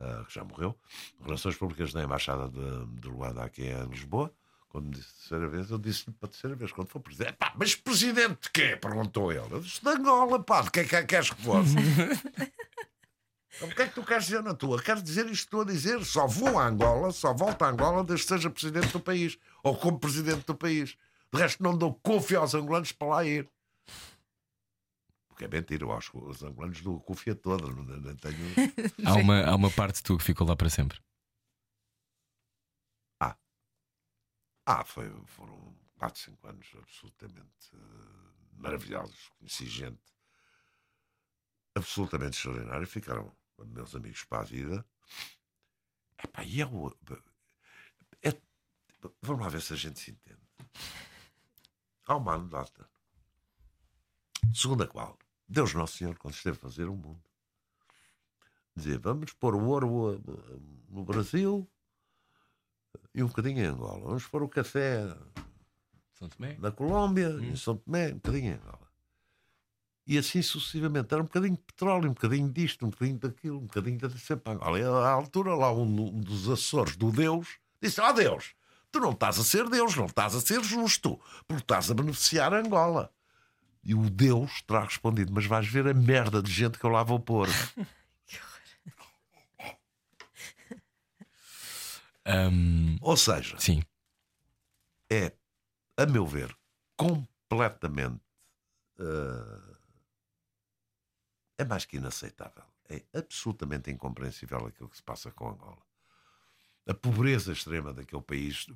ah, que já morreu, Relações Públicas da Embaixada de, de Luanda aqui em Lisboa. Quando me disse a terceira vez, eu disse-lhe para a terceira vez, quando for presidente, pá, mas presidente de quê? perguntou ele. Eu disse, de Angola, pá, de que é que queres que fosse? Então, O que é que tu queres dizer na tua? Quero dizer isto que estou a dizer. Só vou a Angola, só volto a Angola desde que seja presidente do país. Ou como presidente do país. De resto, não dou confia aos angolanos para lá ir. Porque é mentira, eu acho que os angolanos dou confia toda. Não, não tenho... Há uma, há uma parte tua que ficou lá para sempre. Ah, foi, foram 4, 5 anos absolutamente eh, maravilhosos. Conheci gente absolutamente extraordinária. Ficaram meus amigos para a vida. Epá, e eu. É, vamos lá ver se a gente se entende. Há uma anedota. Segundo a qual Deus Nosso Senhor, quando esteve a fazer o mundo, dizia: vamos pôr o ouro no Brasil e um bocadinho em Angola. Vamos pôr o café na Colômbia, em São Tomé, um bocadinho em Angola. E assim sucessivamente. Era um bocadinho de petróleo, um bocadinho disto, um bocadinho daquilo, um bocadinho de sempre Angola. E à altura, lá um, um dos Açores do Deus disse: Ó Deus, tu não estás a ser Deus, não estás a ser justo, porque estás a beneficiar Angola. E o Deus terá respondido: Mas vais ver a merda de gente que eu lá vou pôr. Ahm, Ou seja, sim. é, a meu ver, completamente. eh, é mais que inaceitável. É absolutamente incompreensível aquilo que se passa com Angola. A pobreza extrema daquele país.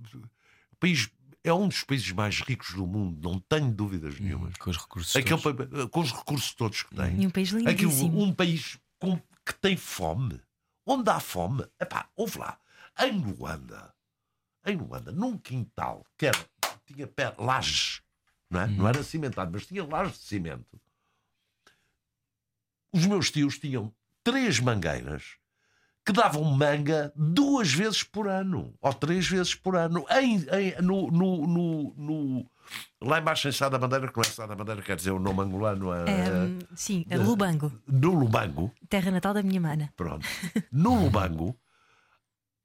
O país é um dos países mais ricos do mundo, não tenho dúvidas nenhumas. Com os recursos. Aquele todos. com os recursos todos que tem. E um país Aquilo, lindíssimo. um país com- que tem fome. Onde há fome, epá, ouve lá. Em Luanda, em Luanda, num quintal que era, tinha pé, lajes, não, é? não era cimentado, mas tinha lajes de cimento. Os meus tios tinham três mangueiras que davam manga duas vezes por ano, ou três vezes por ano, em, em- no, no, no, no- lá embaixo em Sá da Bandeira, que não é Sá da Bandeira, quer dizer o nome angolano, é, Ahm, sim, a Lubango, no Lubango, terra natal da minha mana. pronto, no Lubango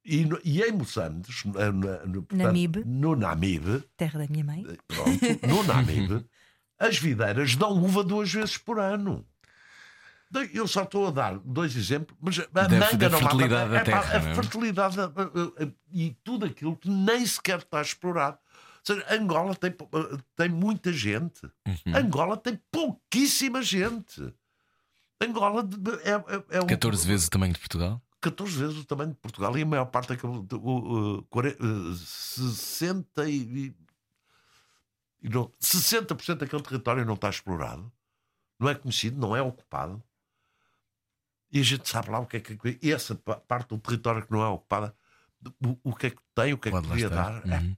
e, no- e em Moçambique, no, portanto, Namibe. no Namibe, Terra da minha mãe. pronto, no Namibe, as videiras dão uva duas vezes por ano. Eu só estou a dar dois exemplos, mas a Da- manga da não mata- fertilidade da é pá, terra, A não é? fertilidade da- a- a- e tudo aquilo que nem sequer está explorado. Ou seja, Angola tem, tem muita gente. Uhum. Angola tem pouquíssima gente. Angola é, é, é um- 14 vezes o tamanho de Portugal? 14 vezes o tamanho de Portugal e a maior parte daquele. o- quare- eh, 60 e. e não, 60% daquele território não está explorado, não é conhecido, não é ocupado. E a gente sabe lá o que é que. Essa pa- parte do território que não é ocupada, o, o que é que tem, o que é que estar. dar. É, Uhum.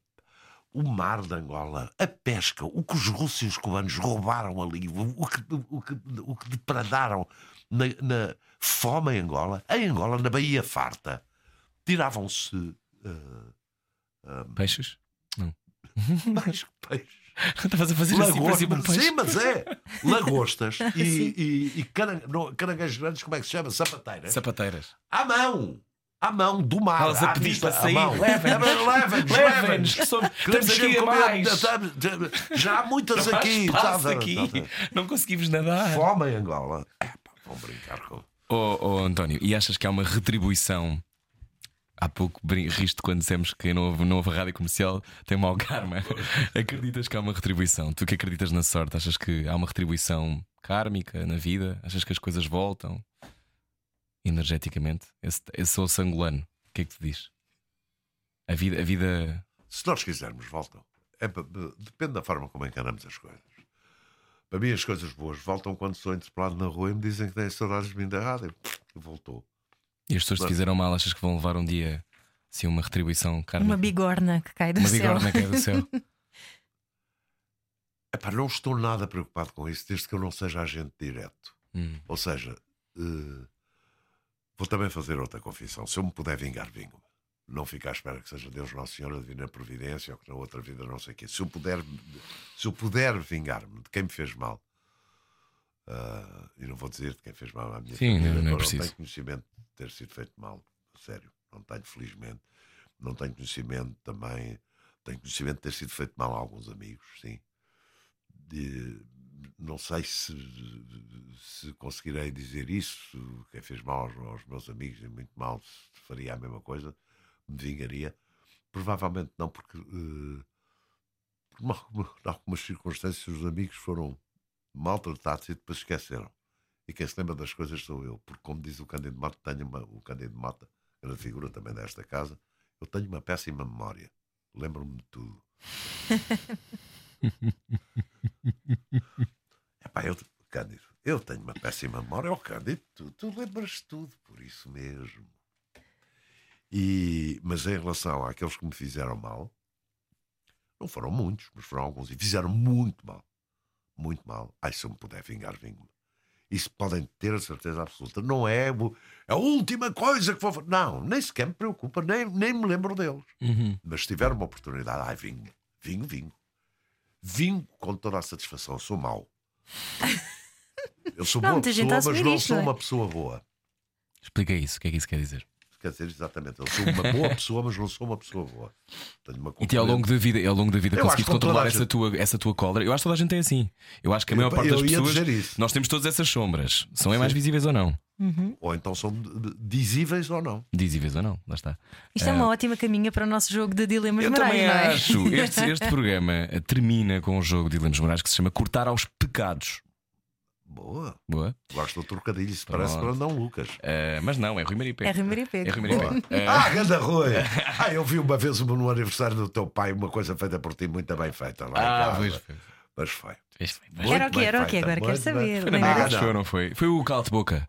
o mar de Angola, a pesca, o que os russos e os cubanos roubaram ali, o, que, o, que, o que depredaram na, na fome em Angola, em Angola, na Baía Farta, tiravam-se eh, Peixes? mais peixes. Estavas a fazer assim para cima sim, mas é lagostas e, e, e não, caranguejos grandes, como é que se chama? Sapateiras. Sapateiras. À mão, à mão do mar. Elas a pedir para sair. Levem-nos. Levem-nos, estamos aqui a mais. estamos- Já há muitas Não há aqui. espaço tá, tá, aqui. tá, tá. Não conseguimos nadar. Fome em Angola. É, pá, vão brincar com. Oh, oh, António, e achas que há uma retribuição? Há pouco riste quando dissemos que não houve, não houve rádio comercial tem mau karma. Acreditas que há uma retribuição? Tu que acreditas na sorte, achas que há uma retribuição kármica na vida? Achas que as coisas voltam energeticamente? Esse, esse sou sangolano. O que é que te diz? A vida, a vida. Se nós quisermos, voltam. É, depende da forma como encaramos as coisas. Para mim, as coisas boas voltam quando sou interpelado na rua e me dizem que têm saudades de mim da rádio. Voltou. E as pessoas te fizeram mal, achas que vão levar um dia assim, uma retribuição? Uma bigorna que cai do Uma céu. bigorna que é do céu. Epá, não estou nada preocupado com isso, desde que eu não seja agente direto. Hum. Ou seja, eh, vou também fazer outra confissão. Se eu me puder vingar, vingo-me. Não ficar à espera que seja Deus Nosso Senhor a Divina Providência ou que na outra vida não sei o quê. Se eu puder, se eu puder vingar-me de quem me fez mal, ah, e não vou dizer de quem fez mal à minha Sim, família, não- não é preciso. tenho conhecimento de ter sido feito mal, sério. Não tenho, felizmente. Não tenho conhecimento também. Tenho conhecimento de ter sido feito mal a alguns amigos, sim. De- não sei se, se conseguirei dizer isso. Quem fez mal aos, aos meus amigos e muito mal se faria a mesma coisa, me vingaria. Provavelmente não, porque eh, por algumas circunstâncias os amigos foram maltratados e depois esqueceram. E quem se lembra das coisas sou eu, porque como diz o Cândido Mota, tenho uma, o Cândido Mota, grande figura também desta casa, eu tenho uma péssima memória. Lembro-me de tudo. Epá, eu, Cândido, eu tenho uma péssima memória. Oh, Cândido, tu, tu lembras de tudo, por isso mesmo. E, mas em relação àqueles que me fizeram mal, não foram muitos, mas foram alguns, e fizeram muito mal. Muito mal. Ai, se eu me puder vingar, vingo-me. Isso podem ter a certeza absoluta. Não é o- a última coisa que vou fazer. Não, nem sequer me preocupa, nem, nem me lembro deles. Uhum. Mas se tiver uma oportunidade, ai, vinho, vinho, vinho. Vinho com toda a satisfação. Eu sou mau. Eu sou Não, boa pessoa, mas não isto, sou não é? uma pessoa boa. Explica isso, o que é que isso quer dizer? Quer dizer, exatamente, eu sou uma boa pessoa, mas não sou uma pessoa boa. Tenho uma E te ao longo da vida, e ao longo da vida Eu conseguiste controlar essa gente- tua, essa tua cólera. Eu acho que toda a gente é assim. Eu acho que a maior Eu- parte eu das pessoas. dizer isso. Nós temos todas essas sombras. São é mais visíveis ou não? Ou então são dizíveis ou não. Visíveis ou não? Lá está. Isto é uma ótima caminha para o nosso jogo de dilemas Eu morais, também não é? acho. Este, este programa termina com um jogo de dilemas morais que se chama Cortar aos Pecados. Boa. Boa. Gosto do trocadilho, isso parece para não Lucas. Eh, mas não, é Rui Maripé. É Rui Maripé. É Rui Maripé. Eh, Ah, ganda Rui! Ah, eu vi uma vez no aniversário do teu pai uma coisa feita por ti, muito bem feita. Lá em ah, pois foi. Mas foi. Era o quê? Era o quê? Agora quero saber. Foi na? Mega, Ah, não. não foi? Foi o Cala de Boca.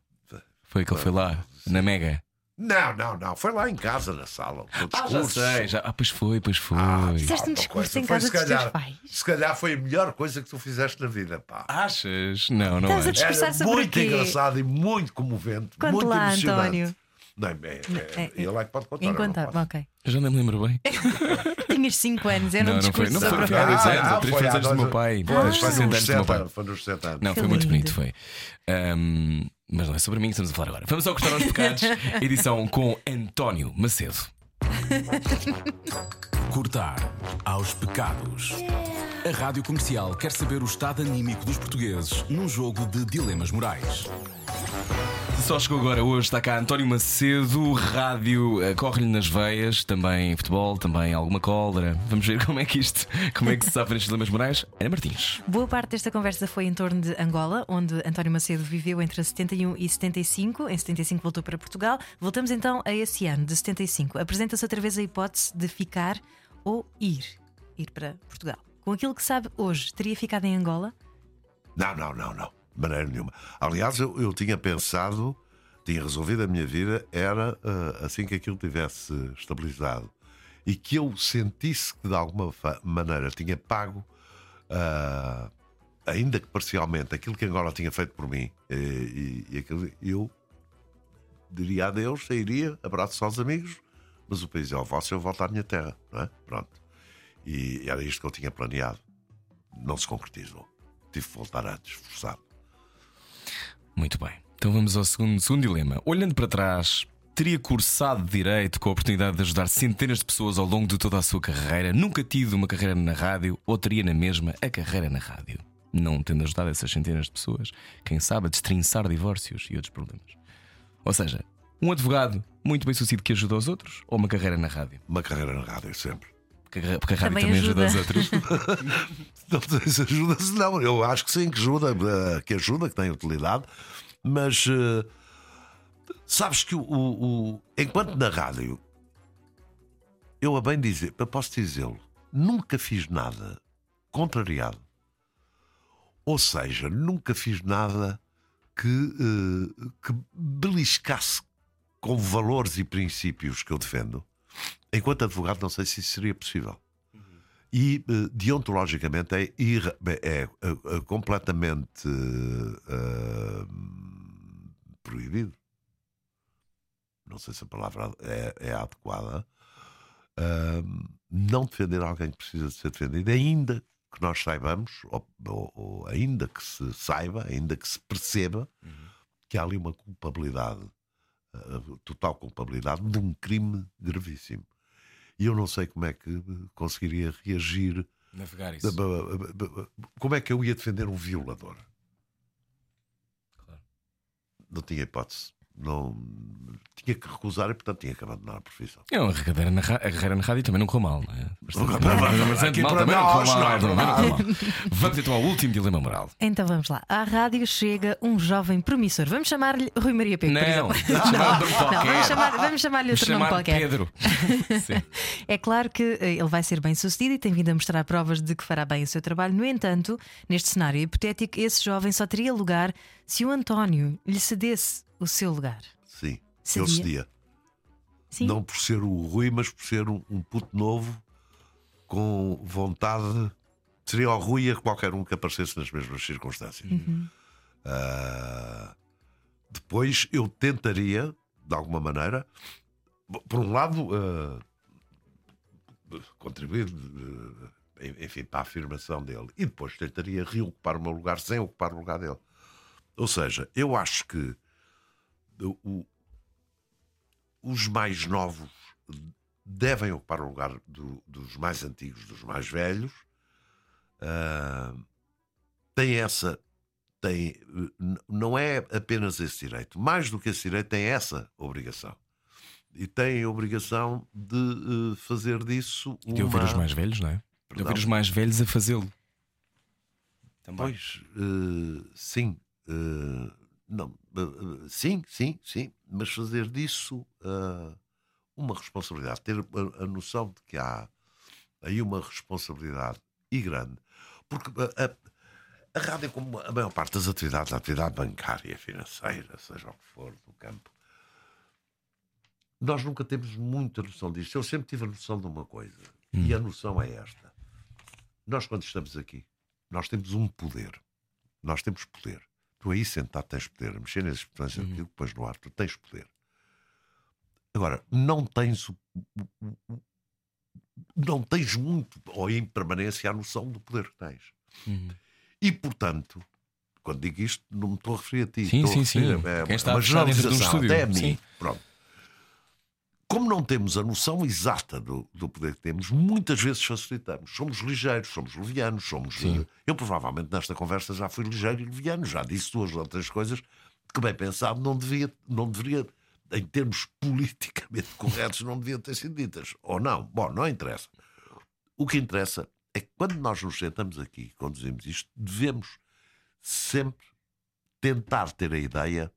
Foi que ele foi lá, na Mega. Não, não, não. Foi lá em casa, na sala. O Ah, já discurso. sei. Já... Ah, pois foi, pois foi. Ah, Fizeste um discurso coisa. em Foi, casa se dos teus calhar- pais? Se calhar foi a melhor coisa que tu fizeste na vida, pá. Achas? Não, não Estás a acho. discursar Era sobre muito quê? engraçado e muito comovente. Conte muito lá, emocionante. António. Não, é, é, É, é. ele é que pode contar. eu não Enquanto. Ok. Eu já nem me lembro bem. Tinhas 5 anos, era um Não, não foi. discurso Não foi sobre foi há dois Ah, anos, ah, ou três foi anos do dois meu pai. Pois, Dois, foi 60 nos anos do meu 60 pai. foi nos 60 anos. Não, foi muito bonito, foi. Mas não é sobre mim que estamos a falar agora. Vamos ao Cortar aos Pecados, edição com António Macedo. Cortar aos pecados. A Rádio Comercial quer saber o estado anímico dos portugueses num jogo de dilemas morais. Só chegou agora hoje, está cá António Macedo, rádio eh, corre-lhe nas veias, também futebol, também alguma cólera. Vamos ver como é que isto, como é que se sabe nestes dilemas morais. Ana Martins. Boa parte desta conversa foi em torno de Angola, onde António Macedo viveu entre 71 e 75. Em 75 voltou para Portugal. Voltamos então a esse ano, de 75. Apresenta-se outra vez a hipótese de ficar ou ir. Ir para Portugal. Com aquilo que sabe hoje, teria ficado em Angola? Não, não, não, não. De maneira nenhuma. Aliás, eu, eu tinha pensado, tinha resolvido a minha vida, era ah, assim que aquilo tivesse estabilizado e que eu sentisse que de alguma maneira tinha pago, ah, ainda que parcialmente, aquilo que Angola tinha feito por mim, eh, e, e aquilo, eu diria adeus, sairia, abraço aos amigos, mas o país é o vosso, eu volto à minha terra, não é? Pronto. E era isto que eu tinha planeado. Não se concretizou. Tive que voltar antes, forçado. Muito bem. Então vamos ao segundo, segundo dilema. Olhando para trás, teria cursado Direito com a oportunidade de ajudar centenas de pessoas ao longo de toda a sua carreira, nunca tido uma carreira na rádio ou teria na mesma a carreira na rádio? Não tendo ajudado essas centenas de pessoas, quem sabe a destrinçar divórcios e outros problemas. Ou seja, um advogado muito bem sucedido que ajuda os outros ou uma carreira na rádio? Uma carreira na rádio sempre. Porque a, porque a rádio Também também, ajuda. ajuda. os outros. Não sei se ajuda-se, não. Eu acho que sim, que ajuda, eh, que ajuda, que tem utilidade, mas eh, sabes que o, o- o- enquanto na rádio, eu a bem dizer, eu posso dizê-lo, nunca fiz nada contrariado. Ou seja, nunca fiz nada que, eh, que beliscasse com valores e princípios que eu defendo. Enquanto advogado, não sei se isso seria possível e eh, deontologicamente é, irra- é, eh, eh, completamente eh, proibido. Não sei se a palavra é, é adequada. ah, não defender alguém que precisa de ser defendido, ainda que nós saibamos, ou, ou- ou ainda que se saiba, ainda que se perceba que há ali uma culpabilidade, ah, total culpabilidade de um crime gravíssimo. E eu não sei como é que conseguiria reagir. Navegar isso. Como é que eu ia defender um violador? Claro. Não tinha hipótese. Não tinha que recusar e, portanto, tinha que abandonar a profissão. É uma carreira na, carreira na rádio também não correu mal, não é? Não mal. Mas Aqui mal para também não nós, correu mal, não, também não não. correu mal. Vamos então ao último dilema moral. Então vamos lá. À rádio chega um jovem promissor. Vamos chamar-lhe Rui Maria Pego, por Não, exemplo. chamar Não, vamos chamar- vamos chamar-lhe Vamos outro nome chamar qualquer. Pedro. Sim. É claro que eh, ele vai ser bem sucedido e tem vindo a mostrar provas de que fará bem o seu trabalho. No entanto, neste cenário hipotético, esse jovem só teria lugar se o António lhe cedesse o seu lugar. Sim, Seria? eu cedia. Sim. Não por ser o Rui, mas por ser um, um puto novo com vontade. Seria o Rui a qualquer um que aparecesse nas mesmas circunstâncias. Ah, depois eu tentaria, de alguma maneira, por um lado, ah, contribuir, eh, enfim, para a afirmação dele, e depois tentaria reocupar o meu lugar sem ocupar o lugar dele. Ou seja, eu acho que o- os mais novos devem ocupar o lugar do- dos mais antigos, dos mais velhos. Ah, tem essa. Tem, não é apenas esse direito, mais do que esse direito, tem essa obrigação. E tem a obrigação de eh, fazer disso uma. De ouvir os mais velhos, não é? De Perdão? ouvir os mais velhos a fazê-lo. Também. Pois, eh, sim. Eh, não, eh, sim, sim, sim. Mas fazer disso eh, uma responsabilidade. Ter a, a noção de que há aí uma responsabilidade e grande. Porque a, a- a rádio, como a maior parte das atividades, a atividade bancária, financeira, seja o que for, do campo, nós nunca temos muita noção disto. Eu sempre tive a noção de uma coisa. E a noção é esta. Nós, quando estamos aqui, nós temos um poder. Nós temos poder. Tu aí sentado tens poder. A mexer nesses botões, aquilo que pões no ar, tu tens poder. Agora, não tens o, não tens muito, ou em permanência, a noção do poder que tens. Uhum. E, portanto, quando digo isto, não me estou a referir a ti. Sim, estou a sim, sim. a- É, Quem está dentro um generalização, estúdio. até a mim. Sim. Pronto. Como não temos a noção exata do, do poder que temos, muitas vezes facilitamos. Somos ligeiros, somos levianos, somos. Sim. Eu provavelmente nesta conversa já fui ligeiro e leviano, já disse duas ou três coisas que, bem pensado, não, devia, não deveria, em termos politicamente corretos, não deviam ter sido ditas. Ou não. Bom, não interessa. O que interessa é que quando nós nos sentamos aqui e conduzimos isto, devemos sempre tentar ter a ideia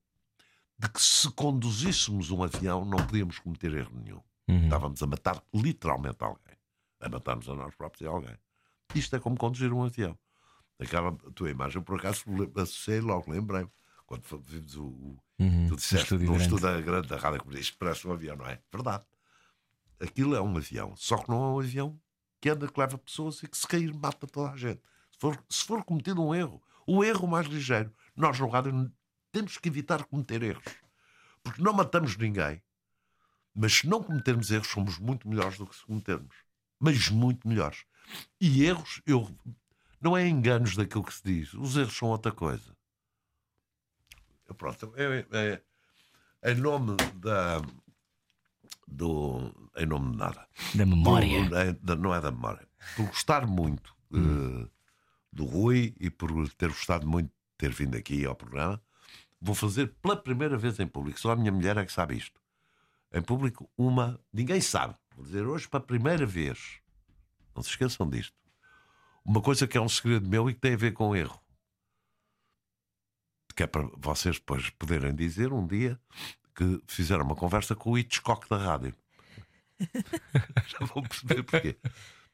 de que se conduzíssemos um avião não podíamos cometer erro nenhum. Uhum. Estávamos a matar literalmente alguém. A matarmos a nós próprios e alguém. Isto é como conduzir um avião. Aquela tua imagem, por acaso, associei logo, lembrei-me. Quando vimos o. o Uhum. tu disseste estúdio no grande. da rádio comunista, isto parece um avião, não é? Verdade. aquilo é um avião, só que não é um avião que anda, que leva pessoas e que se cair mata toda a gente. Se for, se for cometido um erro, o erro mais ligeiro, nós no rádio temos que evitar cometer erros. Porque não matamos ninguém. Mas se não cometermos erros, somos muito melhores do que se cometermos. Mas muito melhores. E erros, eu não é enganos daquilo que se diz. Os erros são outra coisa. Pronto, é, é, em nome da. Do, em nome de nada. Da memória. Do- é, da- não é da memória. Por gostar muito eh, do Rui e por ter gostado muito de ter vindo aqui ao programa, vou fazer pela primeira vez em público. Só a minha mulher é que sabe isto. Em público, uma. Ninguém sabe. Vou dizer hoje para a primeira vez. Não se esqueçam disto. Uma coisa que é um segredo meu e que tem a ver com erro. Que é para vocês depois poderem dizer um dia que fizeram uma conversa com o Hitchcock da rádio. Já vão perceber porquê.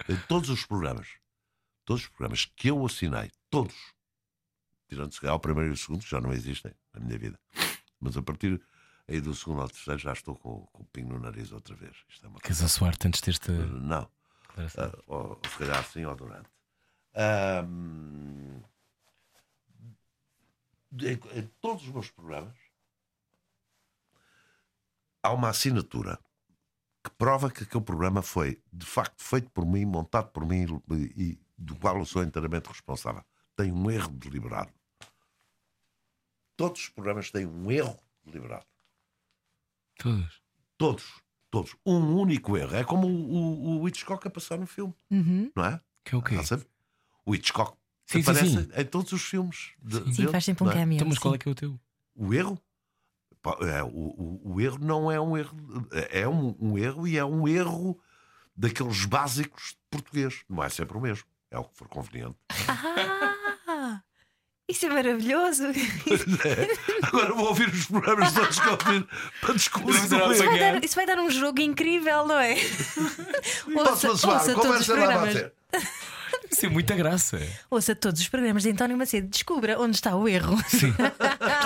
Em todos os programas, todos os programas que eu assinei, todos, tirando se calhar o primeiro e o segundo, que já não existem na minha vida, mas a partir aí do segundo ao terceiro já estou com, com o pingo no nariz outra vez. Isto é uma Queres a sorte antes deste. Não. Ah, ou se calhar assim ou durante. Ahm, em, em todos os meus programas há uma assinatura que prova que aquele programa foi de facto feito por mim, montado por mim e, e do qual eu sou inteiramente responsável. Tem um erro deliberado. Todos os programas têm um erro deliberado. Todos. Todos. Todos. Um único erro. É como o, o, o Hitchcock a passar no filme, Uhum. não é? Que é o quê? Ah, sabe? O Hitchcock Sim, sim, aparece sim. em todos os filmes. de- Sim, dele, faz sempre um não é? cameo. Então, mas sim. qual é que é o teu? O erro. é, o, o, o erro não é um erro. É um, um erro e é um erro daqueles básicos de português. Não é sempre o mesmo. É o que for conveniente. Ah, isso é maravilhoso. Agora vou ouvir os programas todos que fiz para descobrir Isso erro. vai, dar, isso vai dar um jogo incrível, não é? Posso ouça, ouça todos os programas. Isso é muita graça. Ouça todos os programas de António Macedo. Descubra onde está o erro. Sim.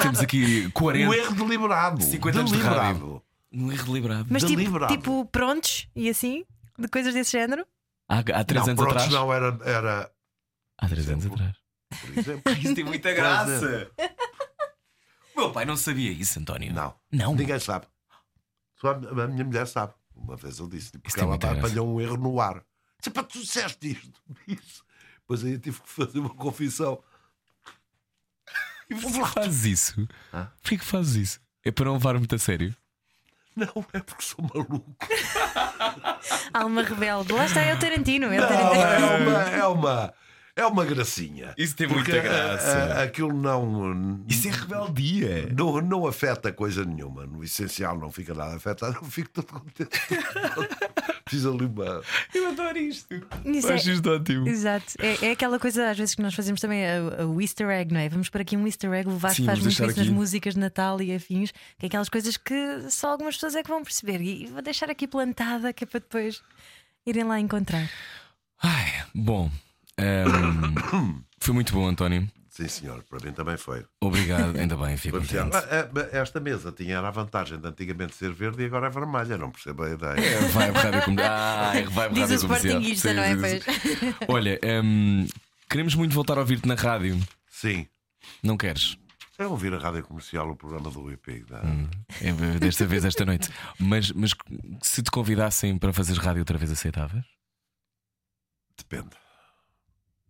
Temos aqui 40. O erro deliberado. 50 anos de deliberado. Um erro deliberado. Mas tipo, Deliberado. tipo prontos e assim? De coisas desse género? Há, há três não, anos prontos atrás. não era, era, Há três anos Exemplo. atrás. Por exemplo. Isso tem muita graça. O meu pai não sabia isso, António. Não. Não. Ninguém sabe. Só a, a minha mulher sabe. Uma vez eu disse-lhe, porque ela apanhou um erro no ar. Disse, pá, tu disseste isto. Isso. Depois aí eu tive que fazer uma confissão. E porquê que fazes isso? Hã? Porquê que fazes isso? É para não levar muito a sério? Não, é porque sou maluco. Alma rebelde. Lá está, é o Tarantino. É o Não, Tarantino. é uma, é uma, é uma gracinha. Isso tem muita a- graça. a- aquilo não. Isso é rebeldia. Não, não afeta coisa nenhuma. No essencial não fica nada afetado. Eu fico todo contente. Fiz ali uma. Eu adoro isto. Isso é- Acho isto ótimo. Exato. É, é aquela coisa às vezes que nós fazemos também a- a- o Easter egg, não é? Vamos para aqui um Easter egg, o Vasco Sim, faz muito isso nas músicas de Natal e afins, que é aquelas coisas que só algumas pessoas é que vão perceber. E vou deixar aqui plantada que é para depois irem lá encontrar. Ai, bom. Ehm, foi muito bom, António. Sim, senhor. Para mim também foi. Obrigado. Ainda bem, fico Foi contente. Ah, ah, Esta mesa tinha a vantagem de antigamente ser verde e agora é vermelha. Não percebo a ideia. É, vai a rádio comercial. Ah, é, vai a Diz rádio o comercial. Sportingista, Sim, não é? Pois. Olha, ehm, queremos muito voltar a ouvir-te na rádio. Sim. Não queres? É ouvir a rádio comercial, o programa do IP. da- É, desta vez, esta noite. Mas, mas se te convidassem para fazeres rádio outra vez, aceitavas? Depende.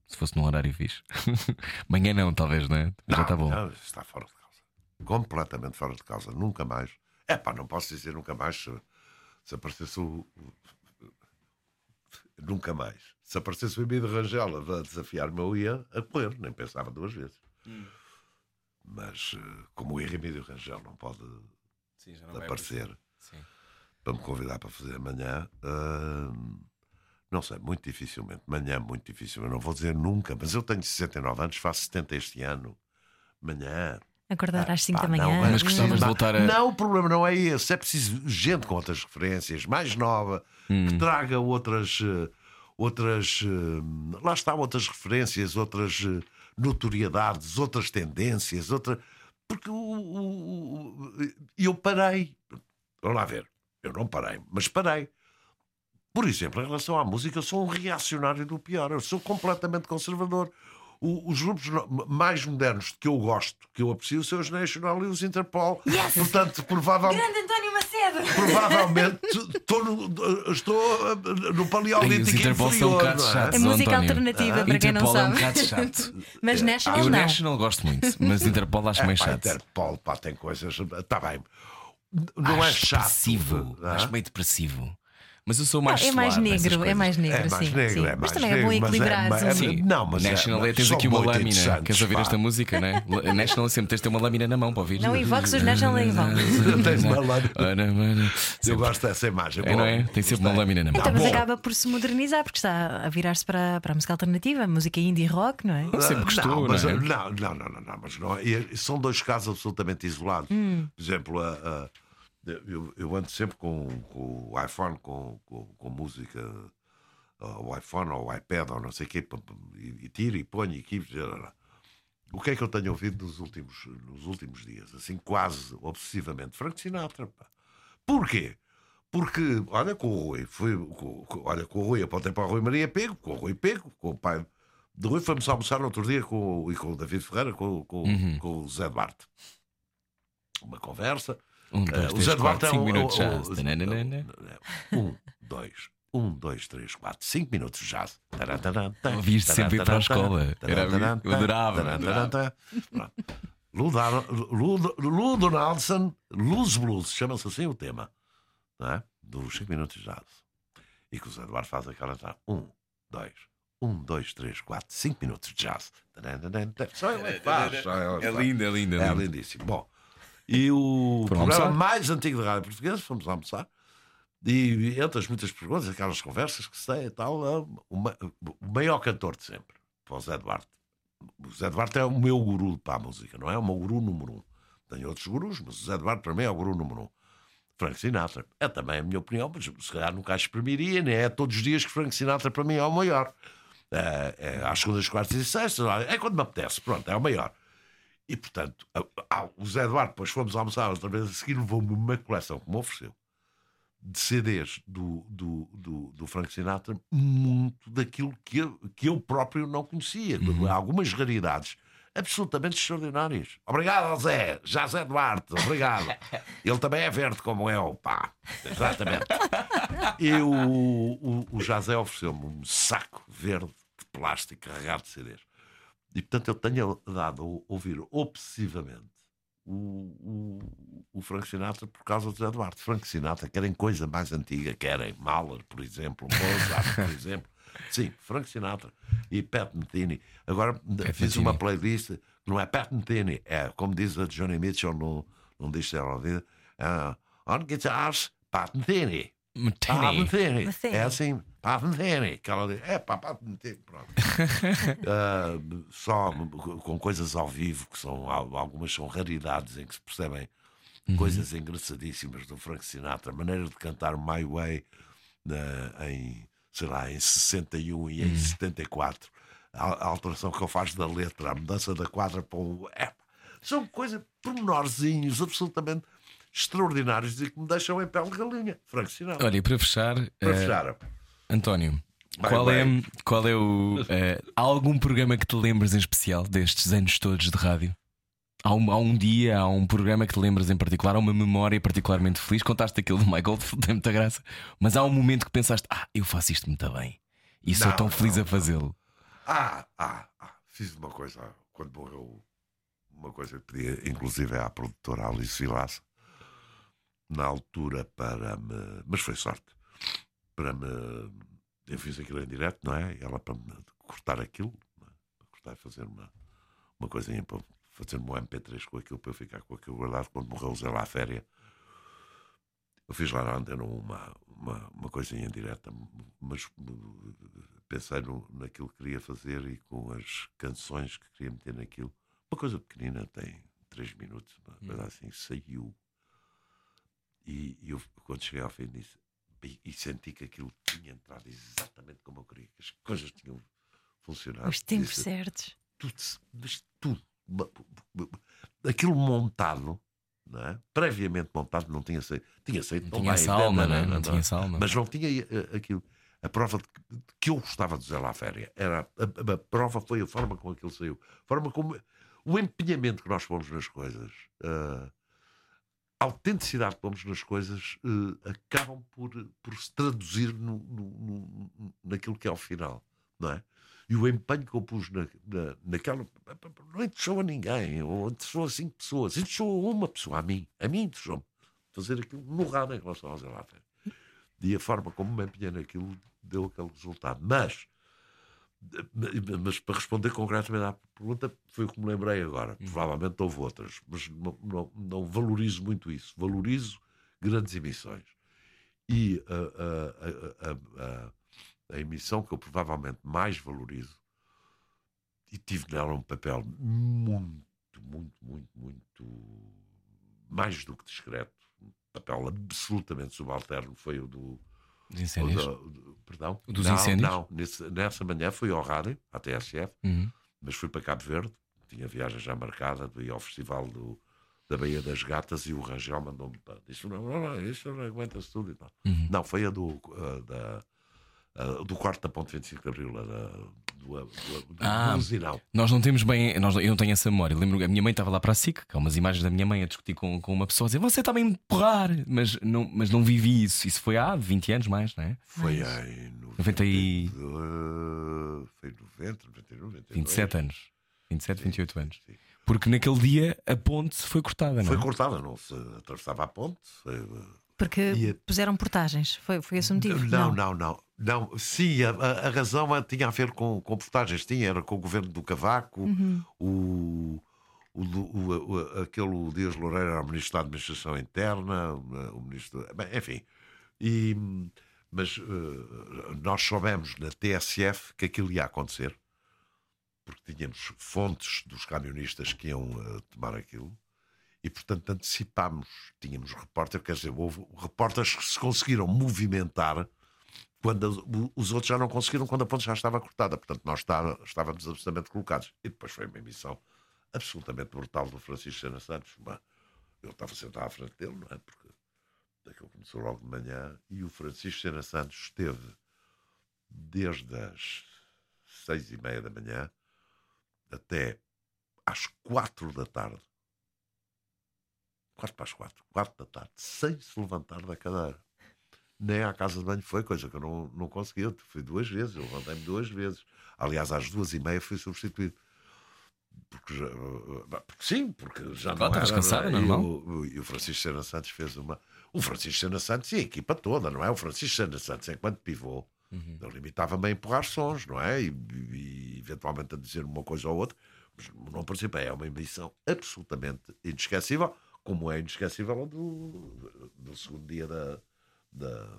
Se fosse num horário fixe. Manhã não, talvez, não é? Já Não, está bom. não, está fora de causa. Completamente fora de causa. Nunca mais. É pá, não posso dizer nunca mais se, se aparecesse o. Nunca mais. Se aparecesse o Emílio Rangel a desafiar-me, eu ia a correr, nem pensava duas vezes. Mas eh, como o Emílio Rangel não pode Sim, já aparecer Sim. para me convidar para fazer amanhã, hum, não sei, muito dificilmente. Manhã, muito dificilmente. Não vou dizer nunca, mas eu tenho 69 anos, faço 70 este ano. Manhã. Acordar às 5 Pá, da manhã. não, Mas gostavas de voltar a- Não, o problema não é esse. É preciso gente com outras referências, mais nova, Hum. que traga outras. eh, outras eh, lá está, outras referências, outras eh, notoriedades, outras tendências, outra. Porque o, o- o- eu parei. Vamos lá ver. Eu não parei, mas parei. Por exemplo, em relação à música, eu sou um reacionário do pior, eu sou completamente conservador. O- os grupos mais modernos que eu gosto, que eu aprecio, são os National e os Interpol. Portanto, provavelmente. Grande António Macedo! Provavelmente estou no, estou uh, no paleolítico os Interpol são um inferior, bocado não é? chatos. A música António. alternativa, para quem não Interpol é um sabe. bocado chato. Mas National Eu não. National gosto muito, mas Interpol acho meio Pá, chato. Interpol, pá, tem coisas. Está bem. Não é acho chato. depressivo. não é? Acho meio depressivo. Mas eu sou mais é mais negro, é mais negro, É mais sim. negro, sim. é mas mais também é negro, bom mas é- equilibrar. mas é- Sim, Não, mas é- National mas tens aqui uma muito lâmina. Queres ouvir esta música, né? A National sempre tens de ter uma lâmina na mão para ouvir. Não invoques os National vão. Tens uma lâmina. Eu Sempre. gosto dessa imagem. É, não é? Bom, Tem sempre uma lâmina na mão. Então, mas bom. acaba por se modernizar, porque está a virar-se para, para a música alternativa, música indie rock, não é? Sempre gostou, não, mas, não é? não, não, não, não, não, mas não é- são dois casos absolutamente isolados. Hum. Por exemplo, a- a- eu, eu ando sempre com, com o iPhone, com, com, com música, ah, o iPhone ou o iPad ou não sei o quê, e, e tiro e ponho e aqui. O que é que eu tenho ouvido nos últimos, nos últimos dias? Assim, quase obsessivamente. Frank Sinatra. pá. Porquê? Porque, olha, com o Rui, fui, com, com- olha, com o Rui, apontei para o Rui Maria Pego, com o Rui Pego, com o pai de Rui, fomos almoçar no outro dia com, o- e com o David Ferreira, com, com, Uhum. com o Zé Duarte. Uma conversa. Um, dois, o três, quatro, é cinco um- minutos já. Um, dois, um, dois, três, quatro, cinco minutos já. Tarantarantã, Ouviste sempre ir para a escola. Era- eu adorava. Pronto. Lou Donaldson, Luz Blues, chama-se assim o tema, não é? dos 5 minutos de jazz. E que o Zé Eduardo faz aquela. tá, Um, dois, um, dois, três, quatro, cinco minutos de jazz. Só ele é faz. que É faz. lindo, é lindo. É lindíssimo. Bom, e o Foram programa almoçar? mais antigo da Rádio Portuguesa, fomos almoçar, e entre as muitas perguntas, aquelas conversas que se têm e tal, é o, ma- o maior cantor de sempre, para o Zé Duarte. O Zé Duarte é o meu guru para a música, não é? O meu guru número um. Tenho outros gurus, mas o Zé Duarte para mim é o guru número um. Frank Sinatra. É também a minha opinião, mas se calhar nunca a exprimiria, nem é todos os dias que Frank Sinatra para mim é o maior. É, é às segundas, quartas e sextas, é quando me apetece, pronto, é o maior. E portanto, a- a- o Zé Eduardo, depois fomos almoçar outra vez a seguir, levou-me uma coleção que me ofereceu de CDs do, do, do, do Frank Sinatra, muito daquilo que eu, que eu próprio não conhecia. Algumas raridades absolutamente extraordinárias. Obrigado, Zé. Já Zé Duarte, obrigado. Ele também é verde como eu, pá. Exatamente. E o, o, o Jazé ofereceu-me um saco verde de plástico carregado de CDs. E portanto eu tenho dado a ouvir obsessivamente o, o, o Frank Sinatra por causa do Zé Duarte. Frank Sinatra querem coisa mais antiga, querem Mahler, por exemplo, Mozart, por exemplo. Sim, Frank Sinatra e Pat Metheny. Agora fiz uma playlist que não é Pat Metheny, é como diz a Johnny Mitchell no, num disco dela vida, ah, on guitars, Pat Metheny. Metheny. É assim, Metheny. Que ela diz, é pá, Metheny. Pronto. Ah, só com coisas ao vivo, que são algumas são raridades em que se percebem coisas engraçadíssimas do Frank Sinatra, a maneira de cantar My Way na- em, sei lá, em 61 e em 74, a, a alteração que ele faz da letra, a mudança da quadra para o. É, pá, são coisas, pormenorzinhos absolutamente extraordinários e que me deixam em pele de galinha. Sinatra. Olha, e para fechar, Para eh, fechar, António, Vai, qual é, qual é o. eh, há algum programa que te lembres em especial destes anos todos de rádio? Há um, há um dia, há um programa que te lembras em particular, há uma memória particularmente feliz. Contaste aquilo do Michael, tem muita graça, mas há um momento que pensaste: Ah, eu faço isto muito bem e sou Não, tão feliz não, a fazê-lo. Ah, ah, ah, fiz uma coisa quando morreu, uma coisa que pedi, inclusive à produtora Alice Vilaça, na altura para me. Mas foi sorte. Para me. Eu fiz aquilo em direto, não é? Ela para me cortar aquilo, é? para cortar e fazer uma, uma coisinha para fazer um MP3 com aquilo, para eu ficar com aquilo guardado quando morreu o Zé lá à féria. Eu fiz lá na antena uma, uma, uma coisinha em direta, mas pensei no, naquilo que queria fazer e com as canções que queria meter naquilo. Uma coisa pequenina, tem três minutos, uma coisa assim, saiu. E, e eu, quando cheguei ao fim, disse, e, e senti que aquilo tinha entrado exatamente como eu queria, que as coisas tinham funcionado. Os tempos Disse, certos. tudo, mas tudo. Aquilo montado não é? previamente montado, não tinha saído. Tinha saído Não tinha bem, essa alma, não, né? não, Não não, tinha essa alma. Mas não tinha eh, aquilo. A prova de que, eu gostava de Zé La Féria era a, a- a prova foi a forma como aquilo saiu, a forma como o empenhamento que nós pomos nas coisas, a autenticidade que pomos nas coisas eh, acabam por, por se traduzir no, no- no- naquilo que é o final, não é? E o empenho que eu pus na, na, naquela. Não interessou a ninguém, ou interessou a cinco pessoas, interessou a uma pessoa, a mim. A mim interessou-me fazer aquilo no rado em relação ao Zé La Féria. E a forma como me empenhei naquilo deu aquele resultado. Mas, mas para responder concretamente à pergunta, foi o que me lembrei agora. Provavelmente houve outras, mas não, não, não valorizo muito isso. Valorizo grandes emissões. E a, a, a, a, a- a emissão que eu provavelmente mais valorizo, e tive nela um papel muito, muito, muito, muito mais do que discreto, um papel absolutamente subalterno, foi o do. Dos incêndios. do- perdão? Dos não, incêndios? Não, nesse- nessa manhã fui ao rádio, à TSF, Uhum. mas fui para Cabo Verde, tinha viagem já marcada, ia ao festival do, da Baía das Gatas e o Rangel mandou-me para. Disse: não, não, não, isso não aguenta-se tudo e tal. Uhum. Não, foi a do, da, do quarto da Ponte 25 de Abril, a da, do, do, do, Ah. do Usinal. Nós não temos bem, nós, eu não tenho essa memória. Lembro que a minha mãe estava lá para a SIC, que há umas imagens da minha mãe a discutir com, com uma pessoa, a dizer você está bem me empurrar, mas não, mas não vivi isso. Isso foi há 20 anos mais, não é? Foi Mais. em 90 e- 92, Foi em 90, 91, 92. 27 anos. 27, 28 anos. sim. Porque naquele dia a ponte foi cortada, não Foi é? cortada, não se atravessava a ponte. foi- Porque E puseram portagens. Foi, foi esse o motivo? Não, não, não. não. Sim, a, a- razão a- tinha a ver com, com portagens. Tinha, era com o governo do Cavaco, o, o, o- o- aquele Dias Loureiro era o ministro da Administração Interna, o, ministro. Bem, enfim. E, mas eh, nós soubemos na TSF que aquilo ia acontecer, porque tínhamos fontes dos camionistas que iam eh, tomar aquilo. E, portanto, antecipámos. Tínhamos repórter, quer dizer, houve repórteres que se conseguiram movimentar quando os outros já não conseguiram, quando a ponte já estava cortada. Portanto, nós está- estávamos absolutamente colocados. E depois foi uma emissão absolutamente brutal do Francisco Sena Santos. Uma- eu estava sentado à frente dele, não é? Porque aquilo começou logo de manhã. E o Francisco Sena Santos esteve desde as seis e meia da manhã até às quatro da tarde quatro para as quatro, quatro da tarde, sem se levantar da cadeira. Nem à casa de banho foi, coisa que eu não, não consegui. Eu fui duas vezes, eu levantei-me duas vezes. Aliás, às duas e meia fui substituído. Porque, já, eh, porque sim, porque já Claro, não era, cansado, não é? normal. E o, e o Francisco Sena Santos fez uma. O Francisco Sena Santos e a equipa toda, não é? O Francisco Sena Santos, enquanto pivô, Uhum. ele limitava-me a empurrar sons, não é? E, e eventualmente a dizer uma coisa ou outra, mas não participa. É uma emissão absolutamente inesquecível, como é inesquecível do, do segundo dia da. da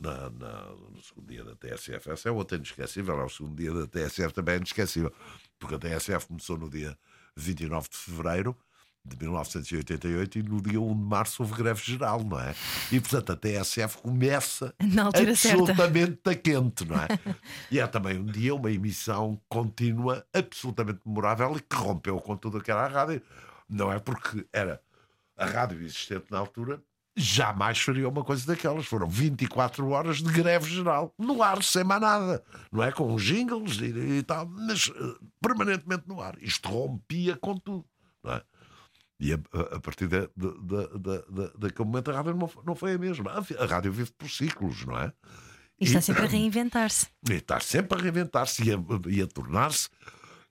na, na- no segundo dia da TSF. Essa é outra inesquecível, é o segundo dia da TSF também é inesquecível, porque a TSF começou no dia 29 de fevereiro de 1988 e no dia 1 de março houve greve geral, não é? E portanto a TSF começa certa. absolutamente a quente, não é? e é também um dia uma emissão contínua, absolutamente memorável e que rompeu com tudo o que era a rádio. Não é porque era a rádio existente na altura, jamais faria uma coisa daquelas. Foram 24 horas de greve geral, no ar, sem mais nada, não é? Com jingles e, e tal, mas eh, permanentemente no ar. Isto rompia com tudo, não é? E a, a- a partir da, da, da, da, daquele momento a rádio não, foi- não foi a mesma. A, a rádio vive por ciclos, não é? E está sempre a reinventar-se. E está sempre a reinventar-se e a, e a tornar-se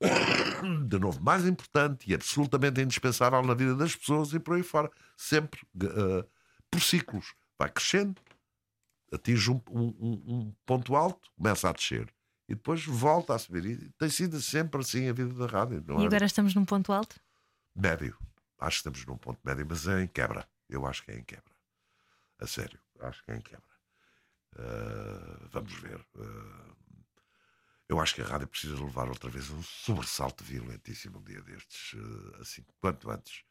de novo mais importante e absolutamente indispensável na vida das pessoas e por aí fora. Sempre eh, por ciclos. Vai crescendo, atinge um, um- um- ponto alto, começa a descer e depois volta a subir. E tem sido sempre assim a vida da rádio. E é? agora estamos num ponto alto? Médio. Acho que estamos num ponto médio, mas é em quebra. Eu acho que é em quebra. A sério, acho que é em quebra. Ah, vamos ver. Ah, eu acho que a rádio precisa levar outra vez um sobressalto violentíssimo um dia destes, ah, assim, quanto antes.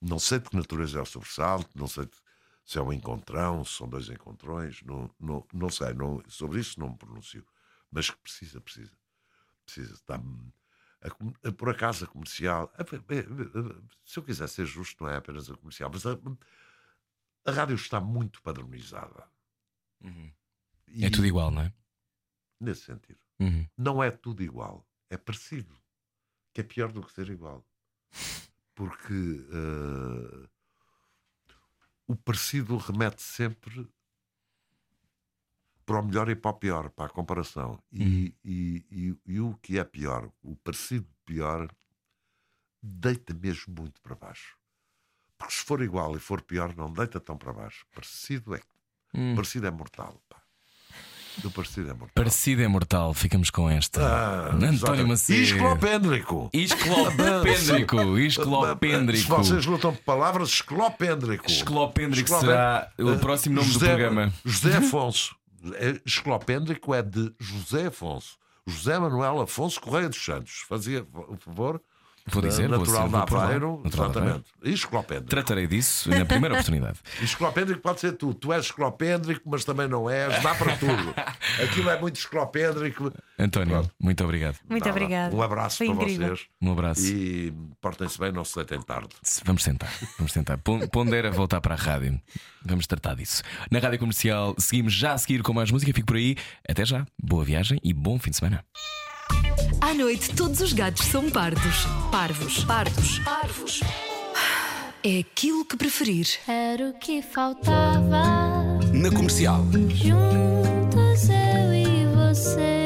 Não sei de que natureza é o sobressalto, não sei se é um encontrão, se são dois encontrões, não, não, não sei, não, sobre isso não me pronuncio. Mas que precisa, precisa. Precisa. Está, A com- a- por acaso a comercial. a- a- a- Se eu quiser ser justo, não é apenas a comercial, mas a, a rádio está muito padronizada. E, É tudo igual, não é? Nesse sentido. Uhum. Não é tudo igual, é parecido. Que é pior do que ser igual. Porque eh, o parecido remete sempre para o melhor e para o pior, para a comparação. E, e, e, e o que é pior, o parecido pior, deita mesmo muito para baixo. Porque se for igual e for pior, não deita tão para baixo. Parecido é, Hum. parecido é mortal. Pá. O parecido é mortal. Parecido é mortal, ficamos com esta. Ah, António. Macedo. Esclopéndrico. Esclopéndrico, Se esclopéndrico. vocês lutam por palavras. Esclopéndrico Esclopé- será o próximo nome do José- programa. José Afonso. É, Esclopéndrico é de José Afonso. José Manuel Afonso Correia dos Santos. Fazia o favor. Vou dizer, vou natural vou. Natural de Aveiro. Exatamente. Esclopéndrico. Tratarei disso na primeira oportunidade. Esclopéndrico pode ser tu. Tu és esclopéndrico, mas também não és. Dá para tudo. Aquilo é muito esclopéndrico. António, Pronto. muito obrigado. Muito Nada. obrigada. Um abraço Foi para incrível. vocês. Um abraço. E portem-se bem, não se deitem tarde. Vamos tentar, vamos tentar. Pon- Pondera voltar para a rádio. Vamos tratar disso. Na rádio comercial, seguimos já a seguir com mais música. Fico por aí. Até já. Boa viagem e bom fim de semana. À noite, todos os gatos são pardos. Parvos, pardos, parvos. É aquilo que preferir. Era o que faltava. Na comercial. Juntos eu e você.